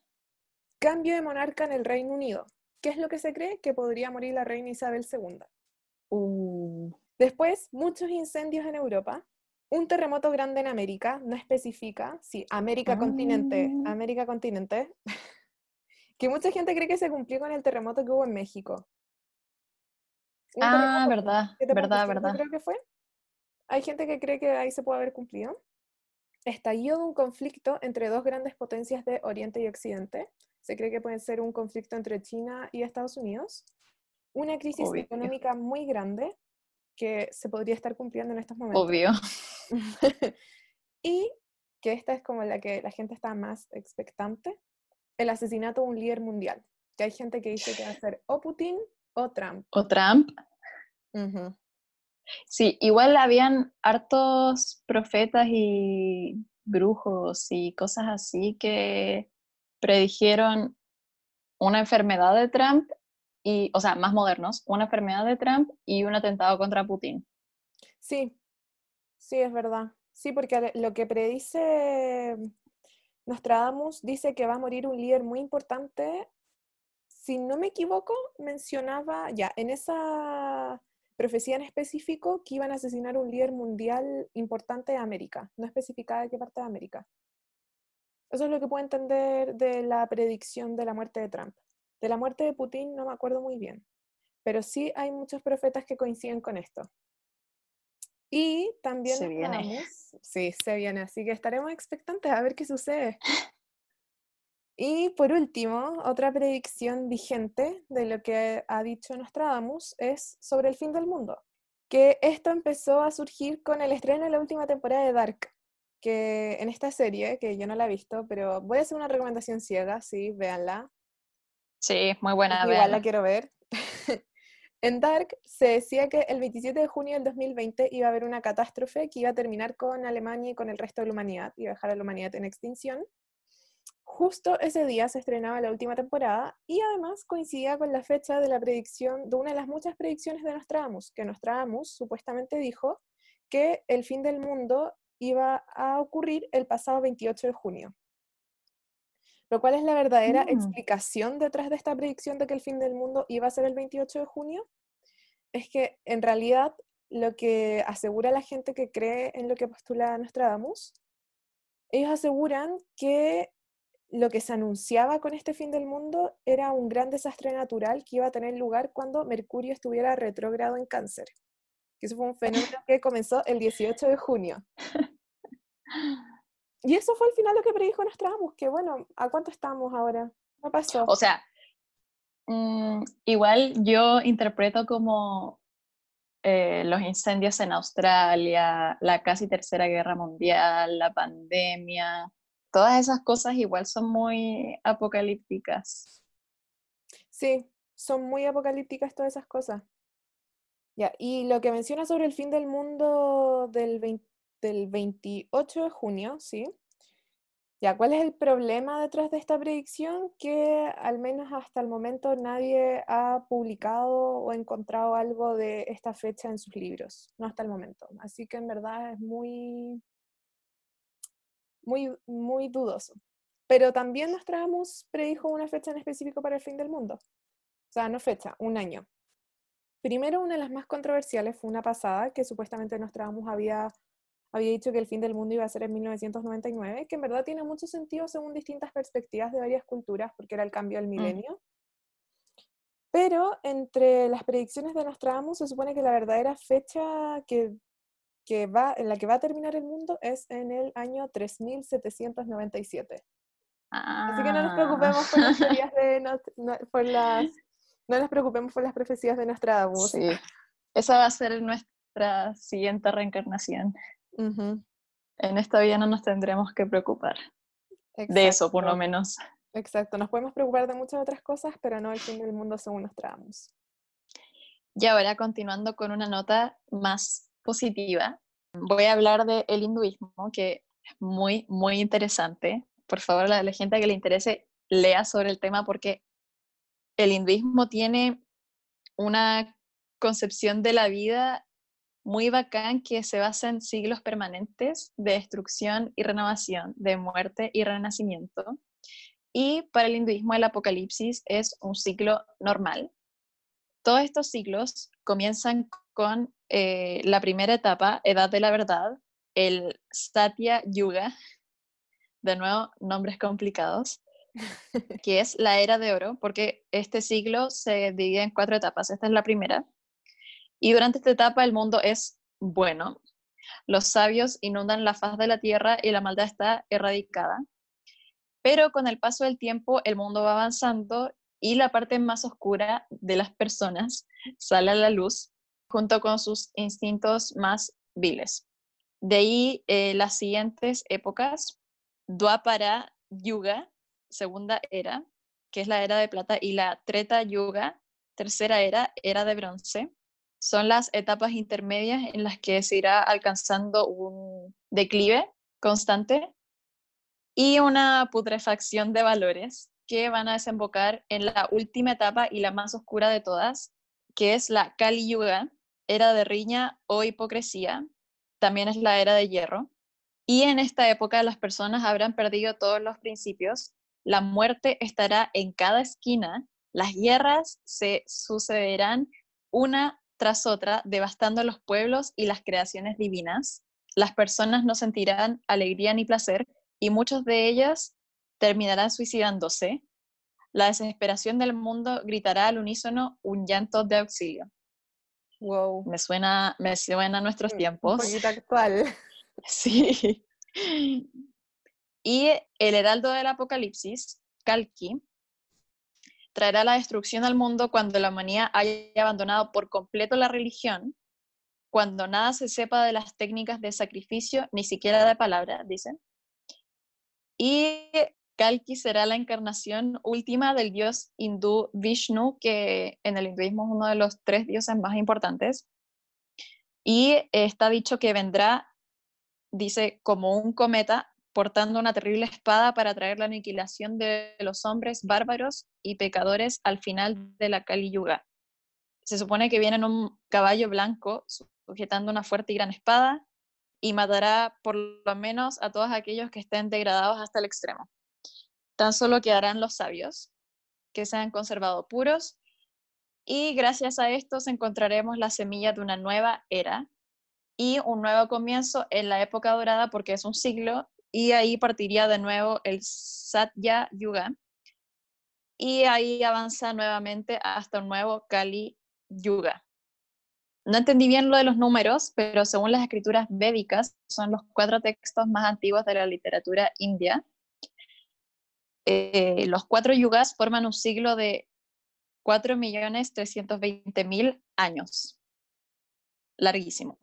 cambio de monarca en el Reino Unido. ¿Qué es lo que se cree? Que podría morir la reina Isabel II. Uh, Después, muchos incendios en Europa. Un terremoto grande en América, no especifica, sí, América continente, Ah. América continente, que mucha gente cree que se cumplió con el terremoto que hubo en México. Un ah, verdad, 7.5 verdad, verdad. creo que fue. Hay gente que cree que ahí se puede haber cumplido. Estallido de un conflicto entre dos grandes potencias de Oriente y Occidente. Se cree que puede ser un conflicto entre China y Estados Unidos. Una crisis Obvio. económica muy grande que se podría estar cumpliendo en estos momentos. Obvio. y que esta es como la que la gente está más expectante, el asesinato de un líder mundial. Que hay gente que dice que va a ser o Putin o Trump. O Trump. Sí, igual habían hartos profetas y brujos y cosas así que predijeron una enfermedad de Trump y, o sea, más modernos, una enfermedad de Trump y un atentado contra Putin. Sí, sí, es verdad. Sí, porque lo que predice Nostradamus dice que va a morir un líder muy importante. Si no me equivoco, mencionaba ya en esa profecía en específico que iban a asesinar un líder mundial importante de América. No especificaba de qué parte de América. Eso es lo que puedo entender de la predicción de la muerte de Trump. De la muerte de Putin no me acuerdo muy bien, pero sí hay muchos profetas que coinciden con esto. Y también Se viene. Sí, se viene, así que estaremos expectantes a ver qué sucede. Y por último, otra predicción vigente de lo que ha dicho Nostradamus es sobre el fin del mundo. Que esto empezó a surgir con el estreno de la última temporada de Dark, que en esta serie, que yo no la he visto, pero voy a hacer una recomendación ciega, sí, véanla, Sí, muy buena, igual la vean. quiero ver. en Dark se decía que el 27 de junio del 2020 iba a haber una catástrofe que iba a terminar con Alemania y con el resto de la humanidad, iba a dejar a la humanidad en extinción. Justo ese día se estrenaba la última temporada y además coincidía con la fecha de la predicción, de una de las muchas predicciones de Nostradamus, que Nostradamus supuestamente dijo que el fin del mundo iba a ocurrir el pasado 28 de junio. Lo cual es la verdadera Mm. explicación detrás de esta predicción de que el fin del mundo iba a ser el 28 de junio. Es que en realidad lo que asegura la gente que cree en lo que postula Nostradamus, ellos aseguran que lo que se anunciaba con este fin del mundo era un gran desastre natural que iba a tener lugar cuando Mercurio estuviera retrógrado en cáncer. Que eso fue un fenómeno que comenzó el 18 de junio. Y eso fue al final lo que predijo Nostradamus, que bueno, ¿a cuánto estamos ahora? No pasó. O sea, mm, igual yo interpreto como eh, los incendios en Australia, la casi tercera guerra mundial, la pandemia, todas esas cosas igual son muy apocalípticas. Sí, son muy apocalípticas todas esas cosas. Ya, y lo que menciona sobre el fin del mundo del, 20 del 28 de junio, ¿sí? Ya, ¿cuál es el problema detrás de esta predicción? Que al menos hasta el momento nadie ha publicado o encontrado algo de esta fecha en sus libros, no hasta el momento. Así que en verdad es muy, muy, muy dudoso. Pero también Nostradamus predijo una fecha en específico para el fin del mundo. O sea, no fecha, un año. Primero, una de las más controversiales fue una pasada, que supuestamente Nostradamus había, había dicho que el fin del mundo iba a ser en 1999, que en verdad tiene mucho sentido según distintas perspectivas de varias culturas, porque era el cambio del milenio. Pero entre las predicciones de Nostradamus se supone que la verdadera fecha que, que va, en la que va a terminar el mundo es en el año 3797. Así que no nos Ah, preocupemos por las teorías de Nost- no, por las no nos preocupemos por las profecías de Nostradamus. sí. Esa va a ser nuestra siguiente reencarnación. En esta vida no nos tendremos que preocupar de eso, por lo menos. Exacto, nos podemos preocupar de muchas otras cosas, pero no el fin del mundo según Nostradamus. Y ahora, continuando con una nota más positiva, voy a hablar del el hinduismo, que es muy, muy interesante. Por favor, a la gente que le interese, lea sobre el tema porque el hinduismo tiene una concepción de la vida muy bacán que se basa en siglos permanentes de destrucción y renovación, de muerte y renacimiento. Y para el hinduismo el apocalipsis es un ciclo normal. Todos estos ciclos comienzan con eh, la primera etapa, Edad de la Verdad, el Satya Yuga, de nuevo, nombres complicados, que es la era de oro, porque este siglo se divide en cuatro etapas. Esta es la primera. Y durante esta etapa el mundo es bueno. Los sabios inundan la faz de la tierra y la maldad está erradicada. Pero con el paso del tiempo el mundo va avanzando y la parte más oscura de las personas sale a la luz junto con sus instintos más viles. De ahí eh, las siguientes épocas, Dwapara Yuga, segunda era, que es la era de plata, y la Treta Yuga, tercera era, era de bronce. Son las etapas intermedias en las que se irá alcanzando un declive constante y una putrefacción de valores que van a desembocar en la última etapa y la más oscura de todas, que es la Kali Yuga, era de riña o hipocresía, también es la era de hierro. Y en esta época las personas habrán perdido todos los principios la muerte estará en cada esquina, las guerras se sucederán una tras otra, devastando los pueblos y las creaciones divinas. Las personas no sentirán alegría ni placer y muchos de ellas terminarán suicidándose. La desesperación del mundo gritará al unísono un llanto de auxilio. Wow. Me suena, me suena a nuestros tiempos. Un poquito actual. Sí. Y el heraldo del Apocalipsis, Kalki, traerá la destrucción al mundo cuando la humanidad haya abandonado por completo la religión, cuando nada se sepa de las técnicas de sacrificio, ni siquiera de palabra, dicen. Y Kalki será la encarnación última del dios hindú Vishnu, que en el hinduismo es uno de los tres dioses más importantes. Y está dicho que vendrá, dice, como un cometa portando una terrible espada para traer la aniquilación de los hombres bárbaros y pecadores al final de la Kali Yuga. Se supone que viene en un caballo blanco sujetando una fuerte y gran espada y matará por lo menos a todos aquellos que estén degradados hasta el extremo. Tan solo quedarán los sabios, que se han conservado puros, y gracias a estos encontraremos la semilla de una nueva era y un nuevo comienzo en la época dorada, porque es un siglo y ahí partiría de nuevo el Satya Yuga y ahí avanza nuevamente hasta un nuevo Kali Yuga. No entendí bien lo de los números, pero según las escrituras védicas, son los cuatro textos más antiguos de la literatura india. Eh, los cuatro yugas forman un siglo de 4.320.000 años. Larguísimo.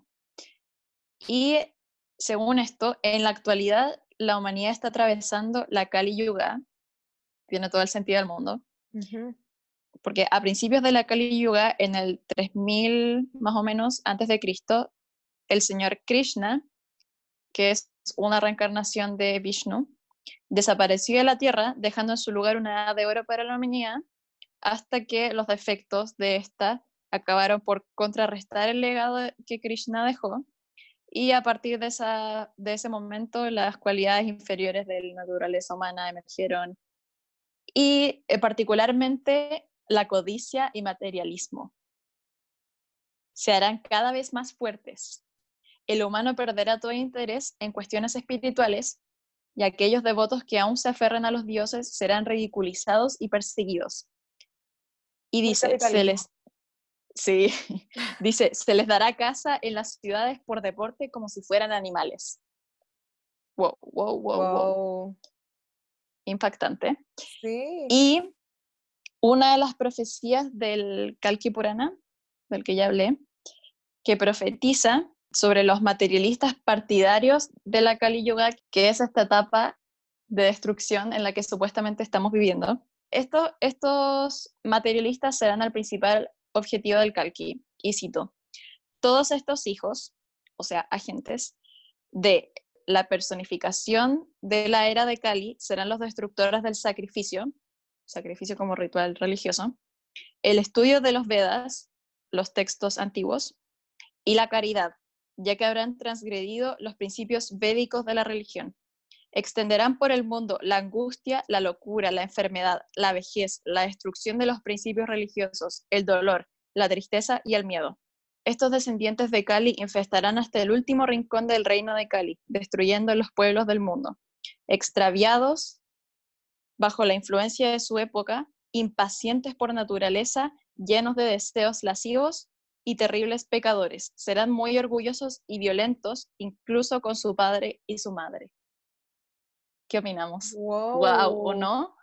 Y según esto, en la actualidad la humanidad está atravesando la Kali Yuga, tiene todo el sentido del mundo, porque a principios de la Kali Yuga, en el 3000 más o menos antes de Cristo, el señor Krishna, que es una reencarnación de Vishnu, desapareció de la Tierra, dejando en su lugar una edad de oro para la humanidad, hasta que los defectos de esta acabaron por contrarrestar el legado que Krishna dejó y a partir de, esa, de ese momento las cualidades inferiores de la naturaleza humana emergieron y eh, particularmente la codicia y materialismo. Se harán cada vez más fuertes. El humano perderá todo interés en cuestiones espirituales y aquellos devotos que aún se aferran a los dioses serán ridiculizados y perseguidos. Y dice, se les, Sí, dice, se les dará casa en las ciudades por deporte como si fueran animales. Wow, wow, wow, wow. Impactante. Sí. Y una de las profecías del Kalki Purana, del que ya hablé, que profetiza sobre los materialistas partidarios de la Kali Yuga, que es esta etapa de destrucción en la que supuestamente estamos viviendo. estos materialistas serán el principal objetivo del Kalki. Y cito, todos estos hijos, o sea, agentes, de la personificación de la era de Kali serán los destructores del sacrificio sacrificio como ritual religioso, el estudio de los Vedas, los textos antiguos, y la caridad, ya que habrán transgredido los principios védicos de la religión. Extenderán por el mundo la angustia, la locura, la enfermedad, la vejez, la destrucción de los principios religiosos, el dolor, la tristeza y el miedo. Estos descendientes de Cali infestarán hasta el último rincón del reino de Cali, destruyendo los pueblos del mundo. Extraviados bajo la influencia de su época, impacientes por naturaleza, llenos de deseos lascivos y terribles pecadores. Serán muy orgullosos y violentos, incluso con su padre y su madre. ¿Qué opinamos? Wow. ¿o no?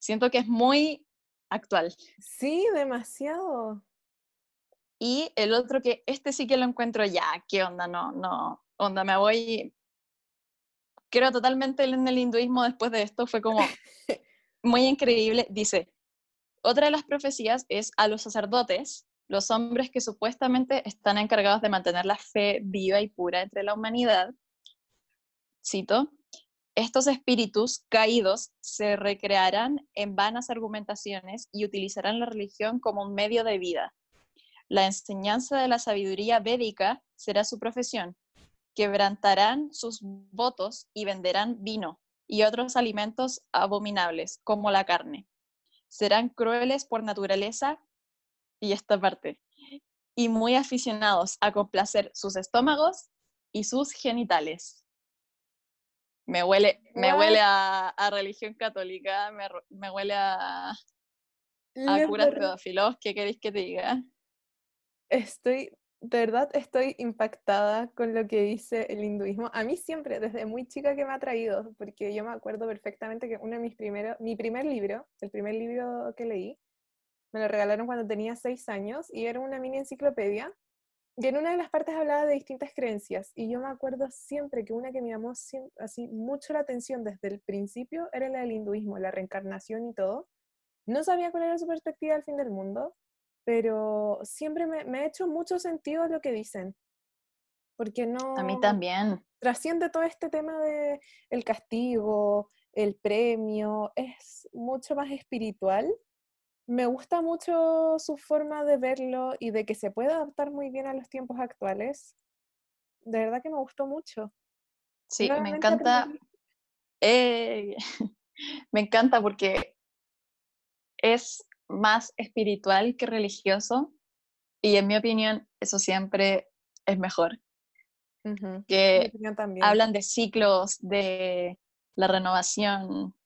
Siento que es muy actual. Sí, demasiado. Y el otro que, este sí que lo encuentro ya, ¿qué onda? No, no, onda, me voy, creo totalmente en el hinduismo después de esto, fue como muy increíble. Dice, otra de las profecías es a los sacerdotes, los hombres que supuestamente están encargados de mantener la fe viva y pura entre la humanidad. Cito, estos espíritus caídos se recrearán en vanas argumentaciones y utilizarán la religión como un medio de vida. La enseñanza de la sabiduría védica será su profesión. Quebrantarán sus votos y venderán vino y otros alimentos abominables, como la carne. Serán crueles por naturaleza, y esta parte, y muy aficionados a complacer sus estómagos y sus genitales. Me huele, me huele a, religión católica, me, huele a, a curas pedófilos. ¿Qué queréis que te diga? Estoy de verdad estoy impactada con lo que dice el hinduismo. A mí siempre, desde muy chica que me ha traído, porque yo me acuerdo perfectamente que uno de mis primeros, mi primer libro, el primer libro que leí, me lo regalaron cuando tenía seis años y era una mini enciclopedia. Y en una de las partes hablaba de distintas creencias. Y yo me acuerdo siempre que una que me llamó así mucho la atención desde el principio era la del hinduismo, la reencarnación y todo. No sabía cuál era su perspectiva del fin del mundo, pero siempre me, ha hecho mucho sentido lo que dicen. Porque no... A mí también. Trasciende todo este tema de el castigo, el premio, es mucho más espiritual. Me gusta mucho su forma de verlo y de que se puede adaptar muy bien a los tiempos actuales. De verdad que me gustó mucho. Sí, me encanta. Eh, me encanta porque es más espiritual que religioso y en mi opinión eso siempre es mejor. Que hablan de ciclos, de la renovación,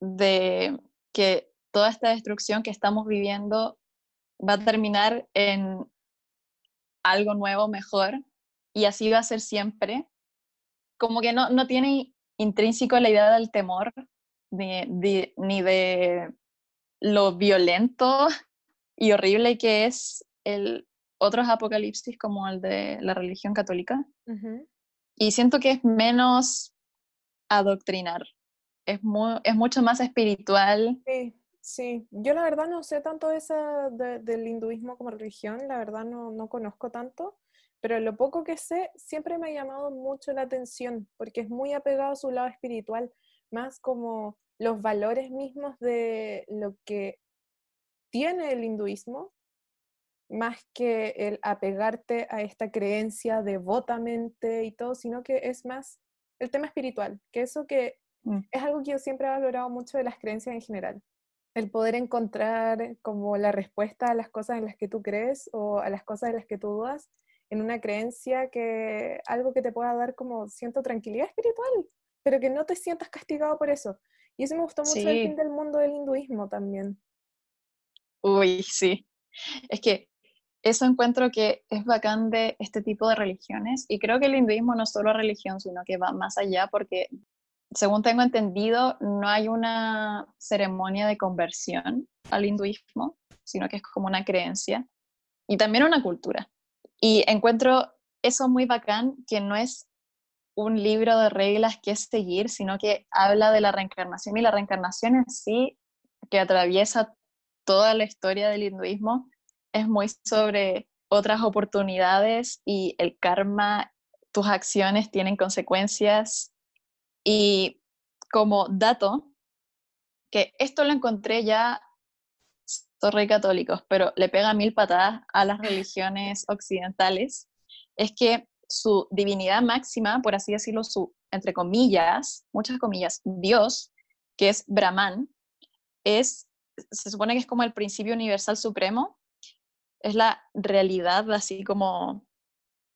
de que toda esta destrucción que estamos viviendo va a terminar en algo nuevo, mejor, y así va a ser siempre. Como que no, no tiene intrínseco la idea del temor, ni de lo violento y horrible que es el otros apocalipsis como el de la religión católica. Y siento que es menos adoctrinar, es, es mucho más espiritual. Sí, sí. Yo la verdad no sé tanto esa del hinduismo como religión, la verdad no, no conozco tanto, pero lo poco que sé siempre me ha llamado mucho la atención porque es muy apegado a su lado espiritual, más como los valores mismos de lo que tiene el hinduismo, más que el apegarte a esta creencia devotamente y todo, sino que es más el tema espiritual, que eso que mm. es algo que yo siempre he valorado mucho de las creencias en general. El poder encontrar como la respuesta a las cosas en las que tú crees o a las cosas en las que tú dudas en una creencia que algo que te pueda dar como siento tranquilidad espiritual, pero que no te sientas castigado por eso. Y eso me gustó mucho el fin del mundo del hinduismo también. Uy, sí. Es que eso encuentro que es bacán de este tipo de religiones y creo que el hinduismo no es solo religión, sino que va más allá porque, según tengo entendido, no hay una ceremonia de conversión al hinduismo, sino que es como una creencia y también una cultura. Y encuentro eso muy bacán, que no es un libro de reglas que es seguir, sino que habla de la reencarnación y la reencarnación en sí, que atraviesa toda la historia del hinduismo, es muy sobre otras oportunidades y el karma, tus acciones tienen consecuencias. Y como dato, que esto lo encontré ya, rey católicos, pero le pega mil patadas a las religiones occidentales, es que su divinidad máxima, por así decirlo, su, entre comillas, muchas comillas, Dios, que es Brahman, es, se supone que es como el principio universal supremo, es la realidad así como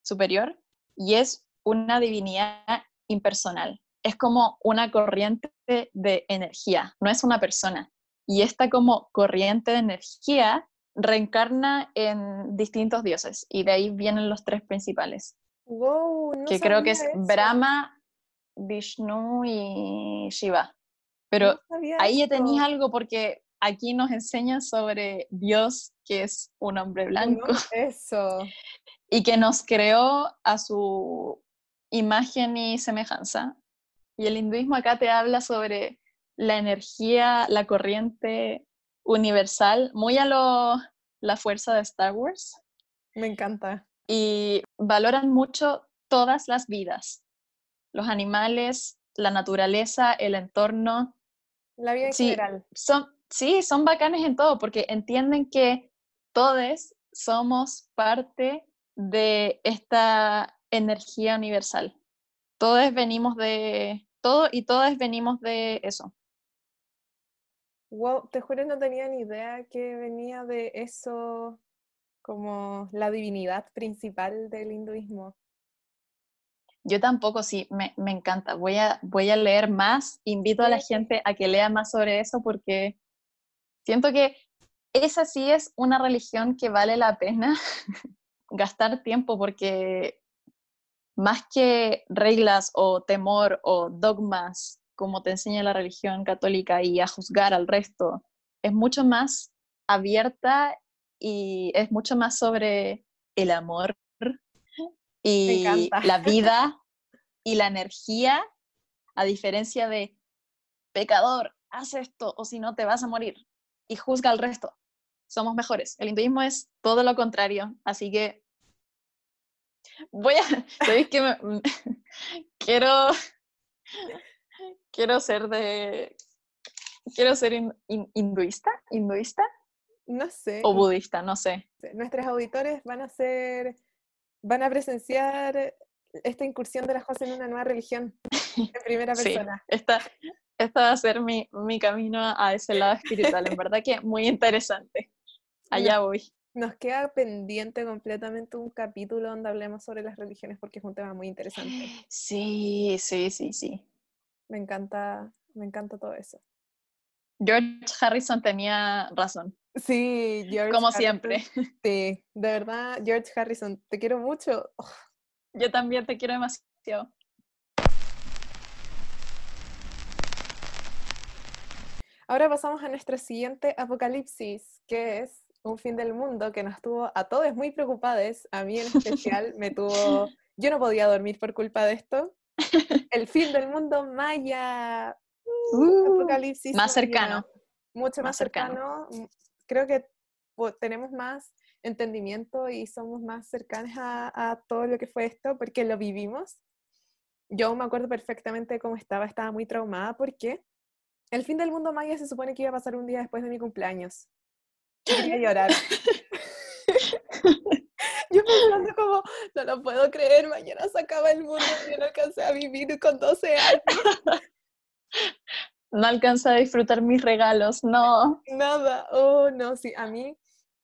superior, y es una divinidad impersonal. Es como una corriente de energía, no es una persona. Y esta como corriente de energía reencarna en distintos dioses, y de ahí vienen los tres principales. Wow, que creo que es Brahma, Vishnu y Shiva. Pero ahí ya tenéis algo porque aquí nos enseña sobre Dios, que es un hombre blanco. eso. Y que nos creó a su imagen y semejanza. Y el hinduismo acá te habla sobre la energía, la corriente universal, muy a lo la fuerza de Star Wars. Me encanta. Y valoran mucho todas las vidas, los animales, la naturaleza, el entorno. La vida en general. Son, sí, son bacanes en todo porque entienden que todos somos parte de esta energía universal. Todos venimos de todo y todas venimos de eso. Wow, te juro no tenía ni idea que venía de eso como la divinidad principal del hinduismo. Yo tampoco, sí, me, encanta. Voy a, voy a leer más. Invito a la gente a que lea más sobre eso porque siento que esa sí es una religión que vale la pena gastar tiempo porque más que reglas o temor o dogmas como te enseña la religión católica y a juzgar al resto, es mucho más abierta y es mucho más sobre el amor y la vida y la energía, a diferencia de pecador, haz esto o si no te vas a morir y juzga al resto. Somos mejores. El hinduismo es todo lo contrario, así que voy a, ¿sabéis que quiero quiero ser de quiero ser hinduista, hinduista no sé. O budista, no sé. Nuestros auditores van a ser, van a presenciar esta incursión de la José en una nueva religión en primera persona. Sí, esta, esta va a ser mi, mi camino a ese lado espiritual. En verdad que muy interesante. Allá voy. Nos queda pendiente completamente un capítulo donde hablemos sobre las religiones porque es un tema muy interesante. Sí, sí, sí, sí. Me encanta, me encanta todo eso. George Harrison tenía razón. Sí, George. Como siempre. Sí, de verdad, George Harrison, te quiero mucho. Yo también te quiero demasiado. Ahora pasamos a nuestro siguiente apocalipsis, que es un fin del mundo que nos tuvo a todos muy preocupados, a mí en especial me tuvo, yo no podía dormir por culpa de esto. El fin del mundo maya, uh, apocalipsis más cercano. Mucho más, cercano creo que tenemos más entendimiento y somos más cercanos a, todo lo que fue esto porque lo vivimos. Yo me acuerdo perfectamente cómo estaba, estaba muy traumada porque el fin del mundo maya se supone que iba a pasar un día después de mi cumpleaños. Quería llorar. yo pensando como, no lo puedo creer, mañana se acaba el mundo, yo no alcancé a vivir con 12 años. no alcanza a disfrutar mis regalos, no. Nada, oh, no, sí, a mí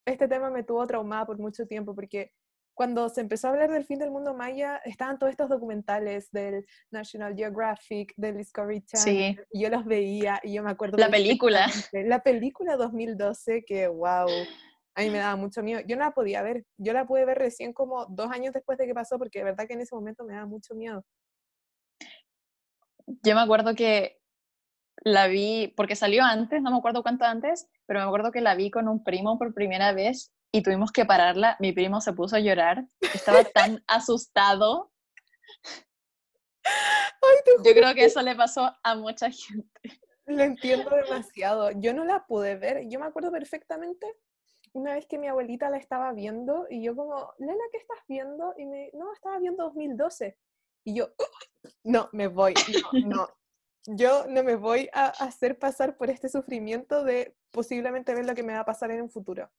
este tema me tuvo traumada por mucho tiempo porque cuando se empezó a hablar del fin del mundo maya, estaban todos estos documentales del National Geographic, del Discovery Channel, sí. y yo los veía y yo me acuerdo... La película. La película 2012, que wow, a mí me daba mucho miedo. Yo no la podía ver, yo la pude ver recién como dos años después de que pasó, porque de verdad que en ese momento me daba mucho miedo. Yo me acuerdo que la vi, porque salió antes, no me acuerdo cuánto antes, pero me acuerdo que la vi con un primo por primera vez y tuvimos que pararla. Mi primo se puso a llorar, estaba tan asustado. Yo creo que eso le pasó a mucha gente. Lo entiendo demasiado. Yo no la pude ver. Yo me acuerdo perfectamente una vez que mi abuelita la estaba viendo y yo como, Lela, ¿qué estás viendo? Y me, no, estaba viendo 2012. Y yo, no, me voy, no, no, yo no me voy a hacer pasar por este sufrimiento de posiblemente ver lo que me va a pasar en un futuro.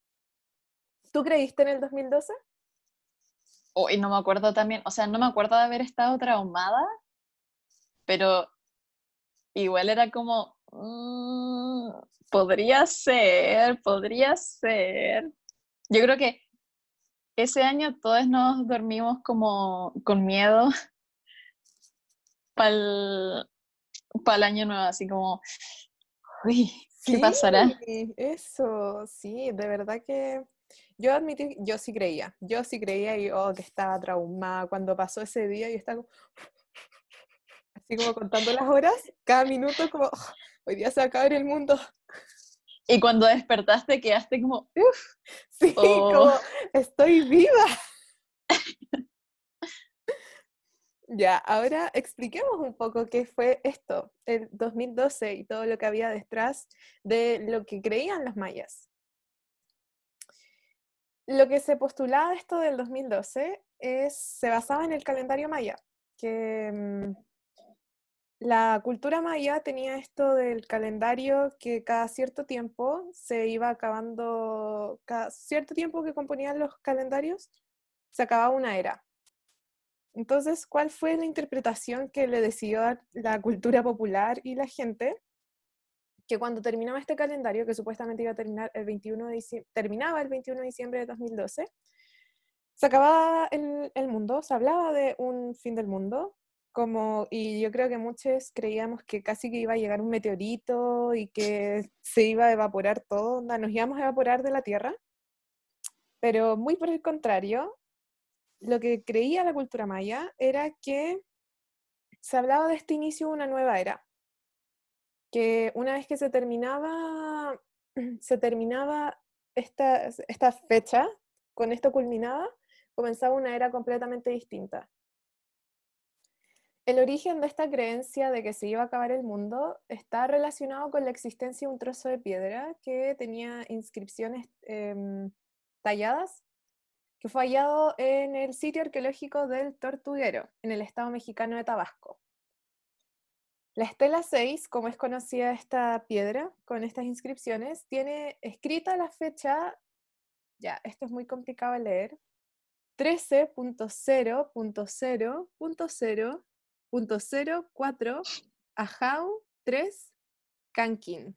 ¿Tú creíste en el 2012? Hoy no me acuerdo también, o sea, no me acuerdo de haber estado traumada, pero igual era como, mm, podría ser, podría ser. Yo creo que ese año todos nos dormimos como con miedo para el, año nuevo, así como, uy, ¿qué pasará? Eso, sí, de verdad que yo admití, yo sí creía, yo sí creía y oh, que estaba traumada. Cuando pasó ese día, y estaba así como contando las horas, cada minuto como, oh, hoy día se va a acabar el mundo. Y cuando despertaste quedaste como, uff. Sí, oh. como, estoy viva. ya, ahora expliquemos un poco qué fue esto, el 2012 y todo lo que había detrás de lo que creían los mayas. Lo que se postulaba esto del 2012 es, se basaba en el calendario maya, que mm, la cultura maya tenía esto del calendario que cada cierto tiempo se iba acabando, cada cierto tiempo que componían los calendarios, se acababa una era. Entonces, ¿cuál fue la interpretación que le decidió la cultura popular y la gente? Que cuando terminaba este calendario, que supuestamente iba a terminar el 21 de terminaba el 21 de diciembre de 2012, se acababa el mundo, se hablaba de un fin del mundo, como, y yo creo que muchos creíamos que casi que iba a llegar un meteorito y que se iba a evaporar todo, nos íbamos a evaporar de la Tierra, pero muy por el contrario, lo que creía la cultura maya era que se hablaba de este inicio de una nueva era, que una vez que se terminaba, se terminaba esta, fecha, con esto culminada, comenzaba una era completamente distinta el origen de esta creencia de que se iba a acabar el mundo está relacionado con la existencia de un trozo de piedra que tenía inscripciones em, talladas, que fue hallado en el sitio arqueológico del Tortuguero, en el estado mexicano de Tabasco. La estela 6, como es conocida esta piedra con estas inscripciones, tiene escrita la fecha, ya, esto es muy complicado de leer, 13.0.0.0 .04 Ajau 3 Kankin,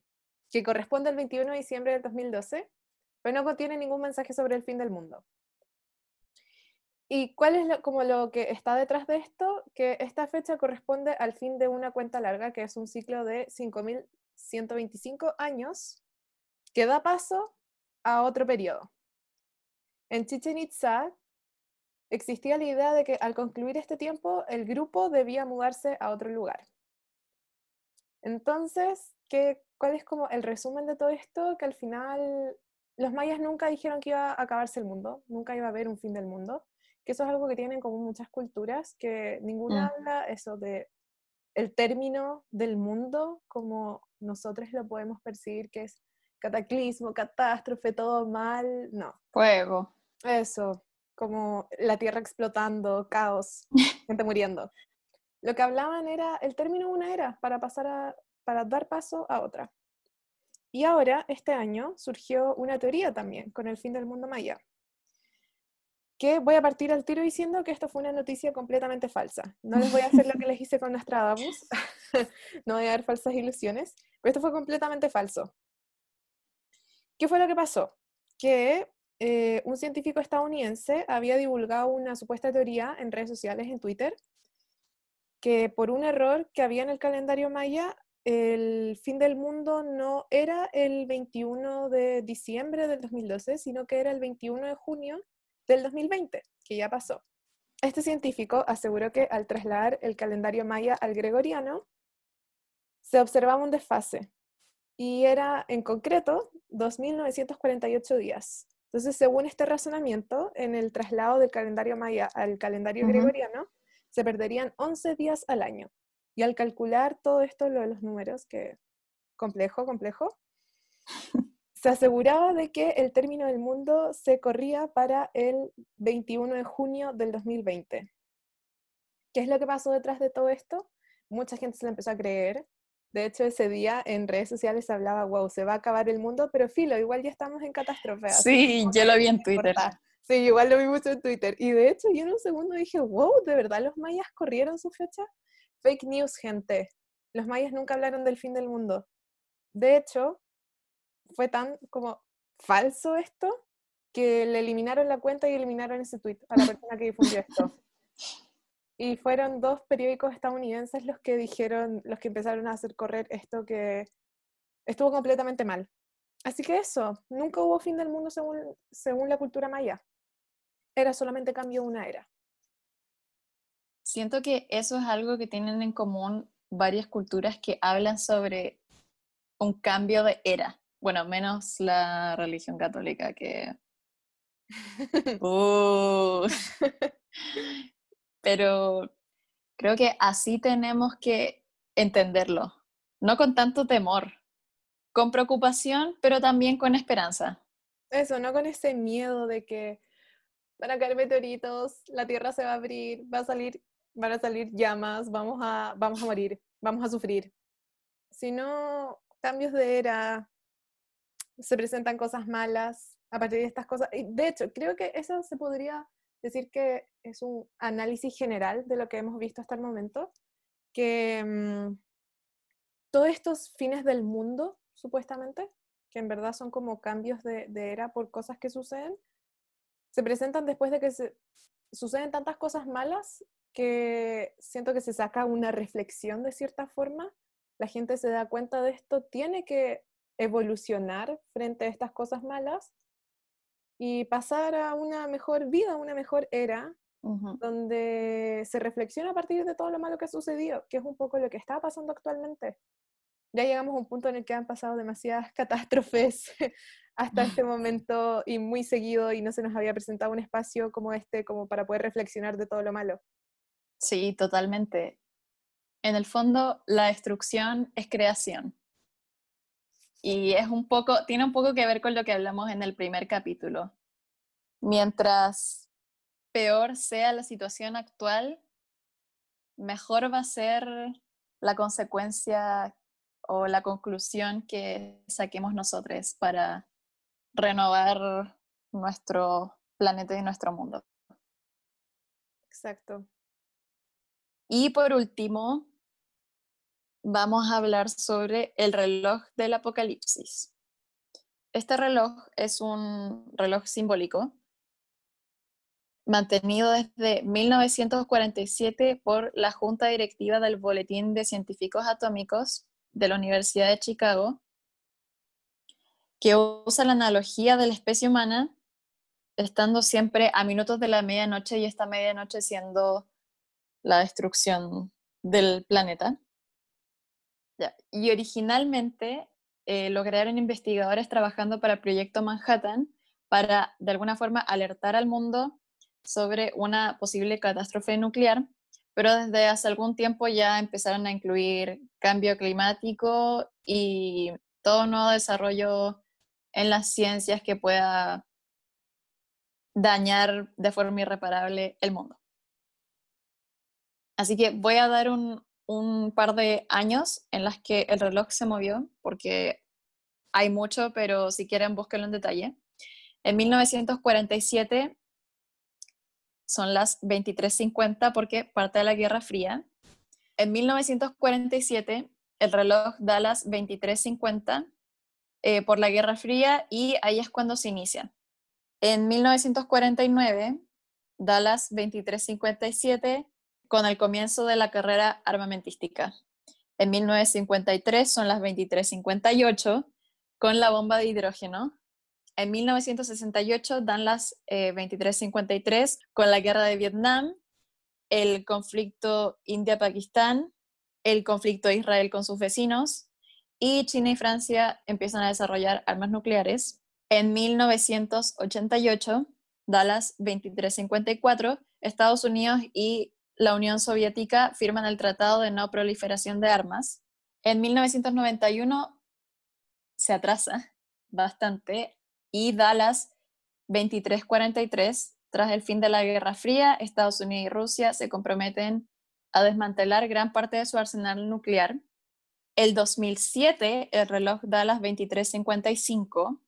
que corresponde al 21 de diciembre del 2012, pero no contiene ningún mensaje sobre el fin del mundo. ¿Y cuál es lo, como lo que está detrás de esto? Que esta fecha corresponde al fin de una cuenta larga, que es un ciclo de 5.125 años, que da paso a otro periodo. En Chichen Itza, existía la idea de que al concluir este tiempo el grupo debía mudarse a otro lugar. Entonces, ¿qué, ¿cuál es como el resumen de todo esto? Que al final los mayas nunca dijeron que iba a acabarse el mundo, nunca iba a haber un fin del mundo, que eso es algo que tienen como muchas culturas, que ninguna mm. habla eso de el término del mundo como nosotros lo podemos percibir, que es cataclismo, catástrofe, todo mal, no. Fuego. Eso, como la tierra explotando, caos, gente muriendo. Lo que hablaban era el término una era para pasar a, para dar paso a otra. Y ahora, este año, surgió una teoría también con el fin del mundo maya. Voy a partir al tiro diciendo que esto fue una noticia completamente falsa. No les voy a hacer lo que les hice con Nostradamus, no voy a dar falsas ilusiones, pero esto fue completamente falso. ¿Qué fue lo que pasó? Que eh, un científico estadounidense había divulgado una supuesta teoría en redes sociales, en Twitter, que por un error que había en el calendario maya, el fin del mundo no era el 21 de diciembre del 2012, sino que era el 21 de junio del 2020, que ya pasó. Este científico aseguró que al trasladar el calendario maya al gregoriano, se observaba un desfase, y era en concreto 2.948 días. Entonces, según este razonamiento, en el traslado del calendario maya al calendario gregoriano, se perderían 11 días al año. Y al calcular todo esto, lo de los números, que complejo, complejo, se aseguraba de que el término del mundo se corría para el 21 de junio del 2020. ¿Qué es lo que pasó detrás de todo esto? mucha gente se le empezó a creer. De hecho, ese día en redes sociales se hablaba, wow, se va a acabar el mundo, pero filo, igual ya estamos en catástrofe. Sí, yo lo vi en Twitter. Sí, igual lo vi mucho en Twitter. Y de hecho, yo en un segundo dije, wow, ¿de verdad los mayas corrieron su fecha? Fake news, gente. Los mayas nunca hablaron del fin del mundo. De hecho, fue tan como falso esto que le eliminaron la cuenta y eliminaron ese tweet a la persona que difundió esto. Y fueron dos periódicos estadounidenses los que dijeron, los que empezaron a hacer correr esto que estuvo completamente mal. Así que eso, nunca hubo fin del mundo según, según la cultura maya. Era solamente cambio de una era. Siento que eso es algo que tienen en común varias culturas que hablan sobre un cambio de era. Bueno, menos la religión católica que... Uh. Pero creo que así tenemos que entenderlo, no con tanto temor, con preocupación, pero también con esperanza. Eso, no con ese miedo de que van a caer meteoritos, la Tierra se va a abrir, va a salir, van a salir llamas, vamos a, vamos a morir, vamos a sufrir. Sino cambios de era, se presentan cosas malas a partir de estas cosas. De hecho, creo que eso se podría decir que es un análisis general de lo que hemos visto hasta el momento, que mm, todos estos fines del mundo, supuestamente, que en verdad son como cambios de, era por cosas que suceden, se presentan después de que se, suceden tantas cosas malas que siento que se saca una reflexión de cierta forma, la gente se da cuenta de esto, tiene que evolucionar frente a estas cosas malas y pasar a una mejor vida, una mejor era, donde se reflexiona a partir de todo lo malo que ha sucedido, que es un poco lo que está pasando actualmente. Ya llegamos a un punto en el que han pasado demasiadas catástrofes hasta este momento y muy seguido y no se nos había presentado un espacio como este como para poder reflexionar de todo lo malo. Sí, totalmente. En el fondo, la destrucción es creación. Y es un poco, tiene un poco que ver con lo que hablamos en el primer capítulo. Mientras peor sea la situación actual, mejor va a ser la consecuencia o la conclusión que saquemos nosotros para renovar nuestro planeta y nuestro mundo. Exacto. Y por último, vamos a hablar sobre el reloj del apocalipsis. Este reloj es un reloj simbólico mantenido desde 1947 por la Junta Directiva del Boletín de Científicos Atómicos de la Universidad de Chicago, que usa la analogía de la especie humana, estando siempre a minutos de la medianoche y esta medianoche siendo la destrucción del planeta. Y originalmente eh, lograron investigadores trabajando para el Proyecto Manhattan para, de alguna forma, alertar al mundo sobre una posible catástrofe nuclear, pero desde hace algún tiempo ya empezaron a incluir cambio climático y todo nuevo desarrollo en las ciencias que pueda dañar de forma irreparable el mundo. Así que voy a dar un, un par de años en las que el reloj se movió, porque hay mucho, pero si quieren búsquenlo en detalle. En 1947 son las 23.50 porque parte de la Guerra Fría. En 1947 el reloj da las 23.50 eh, por la Guerra Fría y ahí es cuando se inicia. En 1949 da las 23.57 con el comienzo de la carrera armamentística. En 1953 son las 2358 con la bomba de hidrógeno. En 1968 dan las 2353 eh, con la guerra de Vietnam, el conflicto India-Pakistán, el conflicto Israel con sus vecinos y China y Francia empiezan a desarrollar armas nucleares. En 1988 da las 2354 Estados Unidos y la Unión Soviética firman el Tratado de No Proliferación de Armas. En 1991 se atrasa bastante y Dallas 2343, tras el fin de la Guerra Fría, Estados Unidos y Rusia se comprometen a desmantelar gran parte de su arsenal nuclear. El 2007, el reloj da las 23.55,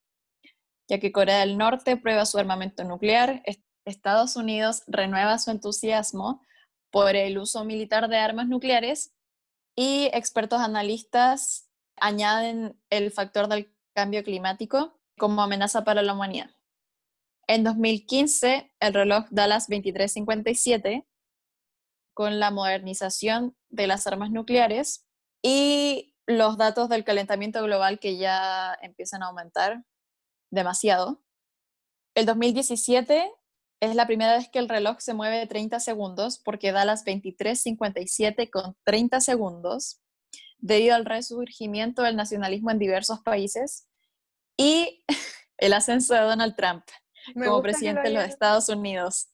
ya que Corea del Norte prueba su armamento nuclear, Estados Unidos renueva su entusiasmo por el uso militar de armas nucleares y expertos analistas añaden el factor del cambio climático como amenaza para la humanidad. En 2015, el reloj da las 23:57 con la modernización de las armas nucleares y los datos del calentamiento global que ya empiezan a aumentar demasiado. El 2017 es la primera vez que el reloj se mueve 30 segundos porque da las 23:57 con 30 segundos debido al resurgimiento del nacionalismo en diversos países y el ascenso de Donald Trump como presidente de los Estados Unidos.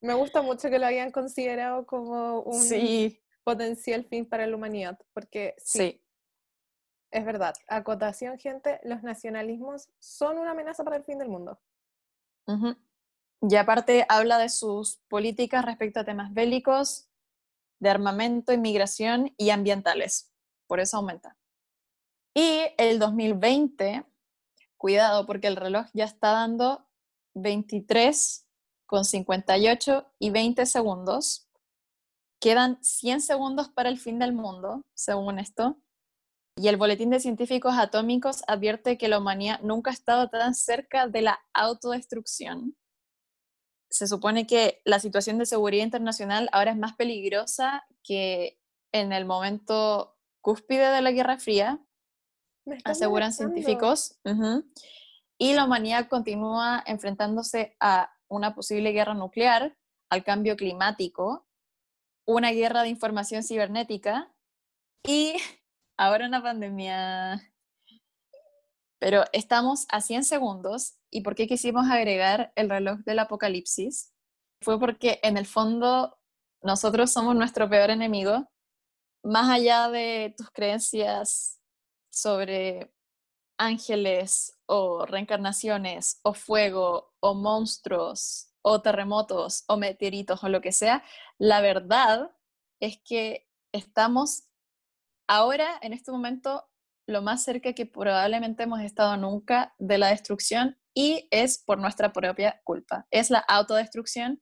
Me gusta mucho que lo hayan considerado como un potencial fin para la humanidad, porque sí, es verdad, acotación, gente, los nacionalismos son una amenaza para el fin del mundo. Y aparte habla de sus políticas respecto a temas bélicos, de armamento, inmigración y ambientales. Por eso aumenta. Y el 2020, cuidado porque el reloj ya está dando 23 con 58 y 20 segundos. Quedan 100 segundos para el fin del mundo, según esto. Y el Boletín de Científicos Atómicos advierte que la humanidad nunca ha estado tan cerca de la autodestrucción. Se supone que la situación de seguridad internacional ahora es más peligrosa que en el momento cúspide de la Guerra Fría, aseguran científicos. Y la humanidad continúa enfrentándose a una posible guerra nuclear, al cambio climático, una guerra de información cibernética y ahora una pandemia. Pero estamos a 100 segundos y ¿por qué quisimos agregar el reloj del apocalipsis? Fue porque en el fondo nosotros somos nuestro peor enemigo, más allá de tus creencias sobre ángeles o reencarnaciones o fuego o monstruos o terremotos o meteoritos o lo que sea, la verdad es que estamos ahora, en este momento, lo más cerca que probablemente hemos estado nunca de la destrucción y es por nuestra propia culpa. Es la autodestrucción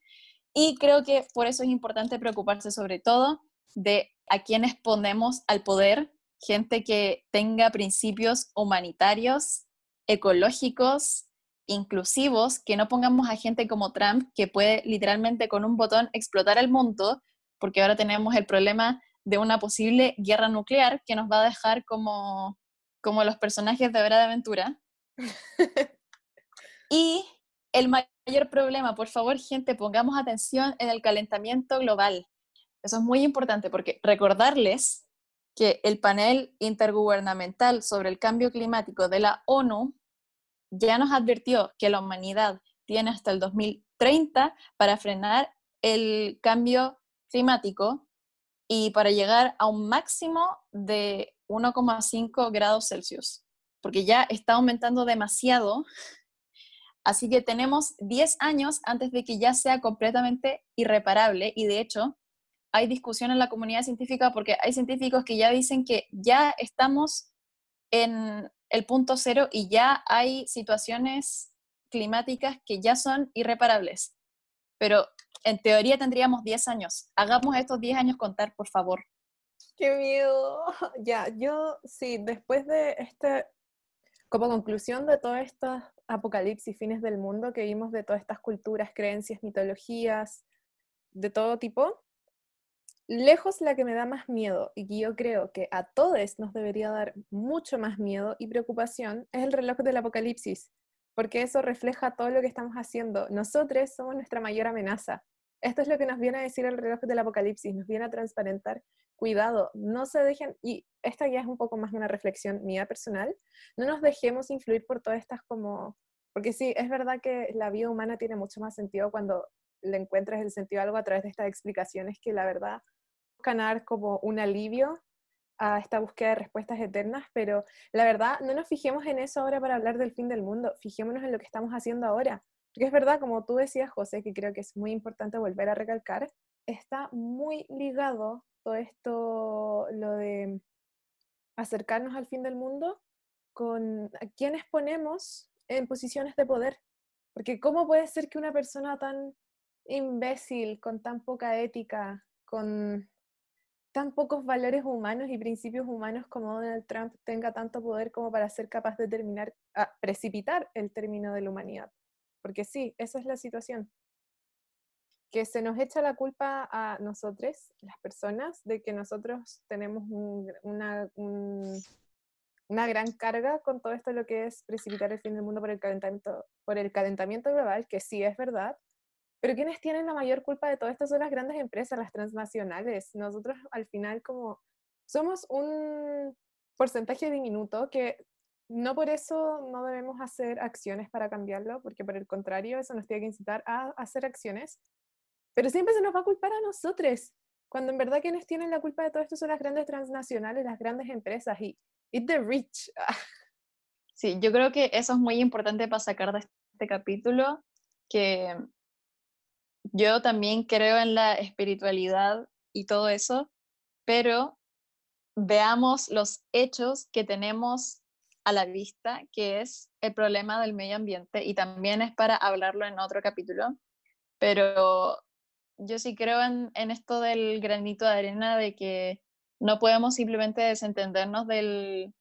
y creo que por eso es importante preocuparse sobre todo de a quienes ponemos al poder gente que tenga principios humanitarios, ecológicos, inclusivos, que no pongamos a gente como Trump que puede literalmente con un botón explotar el mundo, porque ahora tenemos el problema de una posible guerra nuclear que nos va a dejar como, como los personajes de Hora de Aventura. y el mayor problema, por favor, gente, pongamos atención en el calentamiento global. Eso es muy importante porque recordarles que el panel intergubernamental sobre el cambio climático de la ONU ya nos advirtió que la humanidad tiene hasta el 2030 para frenar el cambio climático y para llegar a un máximo de 1,5 grados Celsius, porque ya está aumentando demasiado. Así que tenemos 10 años antes de que ya sea completamente irreparable y de hecho hay discusión en la comunidad científica porque hay científicos que ya dicen que ya estamos en el punto cero y ya hay situaciones climáticas que ya son irreparables. Pero en teoría tendríamos 10 años. Hagamos estos 10 años contar, por favor. Qué miedo. Ya, yo sí, después de este, como conclusión de todas estas apocalipsis, fines del mundo que vimos de todas estas culturas, creencias, mitologías, de todo tipo, lejos la que me da más miedo y que yo creo que a todos nos debería dar mucho más miedo y preocupación es el reloj del apocalipsis, porque eso refleja todo lo que estamos haciendo. Nosotros somos nuestra mayor amenaza. Esto es lo que nos viene a decir el reloj del apocalipsis, nos viene a transparentar. Cuidado, no se dejen, y esta ya es un poco más una reflexión mía personal, no nos dejemos influir por todas estas como, porque sí, es verdad que la vida humana tiene mucho más sentido cuando le encuentras el sentido a algo a través de estas explicaciones que la verdad ganar como un alivio a esta búsqueda de respuestas eternas, pero la verdad, no nos fijemos en eso ahora para hablar del fin del mundo, fijémonos en lo que estamos haciendo ahora. Porque es verdad, como tú decías, José, que creo que es muy importante volver a recalcar, está muy ligado todo esto, lo de acercarnos al fin del mundo, con a ponemos en posiciones de poder. Porque ¿cómo puede ser que una persona tan imbécil, con tan poca ética, con tan pocos valores humanos y principios humanos como Donald Trump tenga tanto poder como para ser capaz de terminar, ah, precipitar el término de la humanidad? Porque sí, esa es la situación. Que se nos echa la culpa a nosotros, las personas, de que nosotros tenemos una, una gran carga con todo esto lo que es precipitar el fin del mundo por el calentamiento, por el calentamiento global, que sí es verdad, pero quienes tienen la mayor culpa de todo esto son las grandes empresas, las transnacionales. Nosotros al final como somos un porcentaje diminuto que no por eso no debemos hacer acciones para cambiarlo, porque por el contrario eso nos tiene que incitar a hacer acciones, pero siempre se nos va a culpar a nosotros, cuando en verdad quienes tienen la culpa de todo esto son las grandes transnacionales, las grandes empresas y It's the rich. Sí, yo creo que eso es muy importante para sacar de este capítulo, que yo también creo en la espiritualidad y todo eso, pero veamos los hechos que tenemos a la vista, que es el problema del medio ambiente, y también es para hablarlo en otro capítulo, pero yo sí creo en, en esto del granito de arena, de que no podemos simplemente desentendernos del,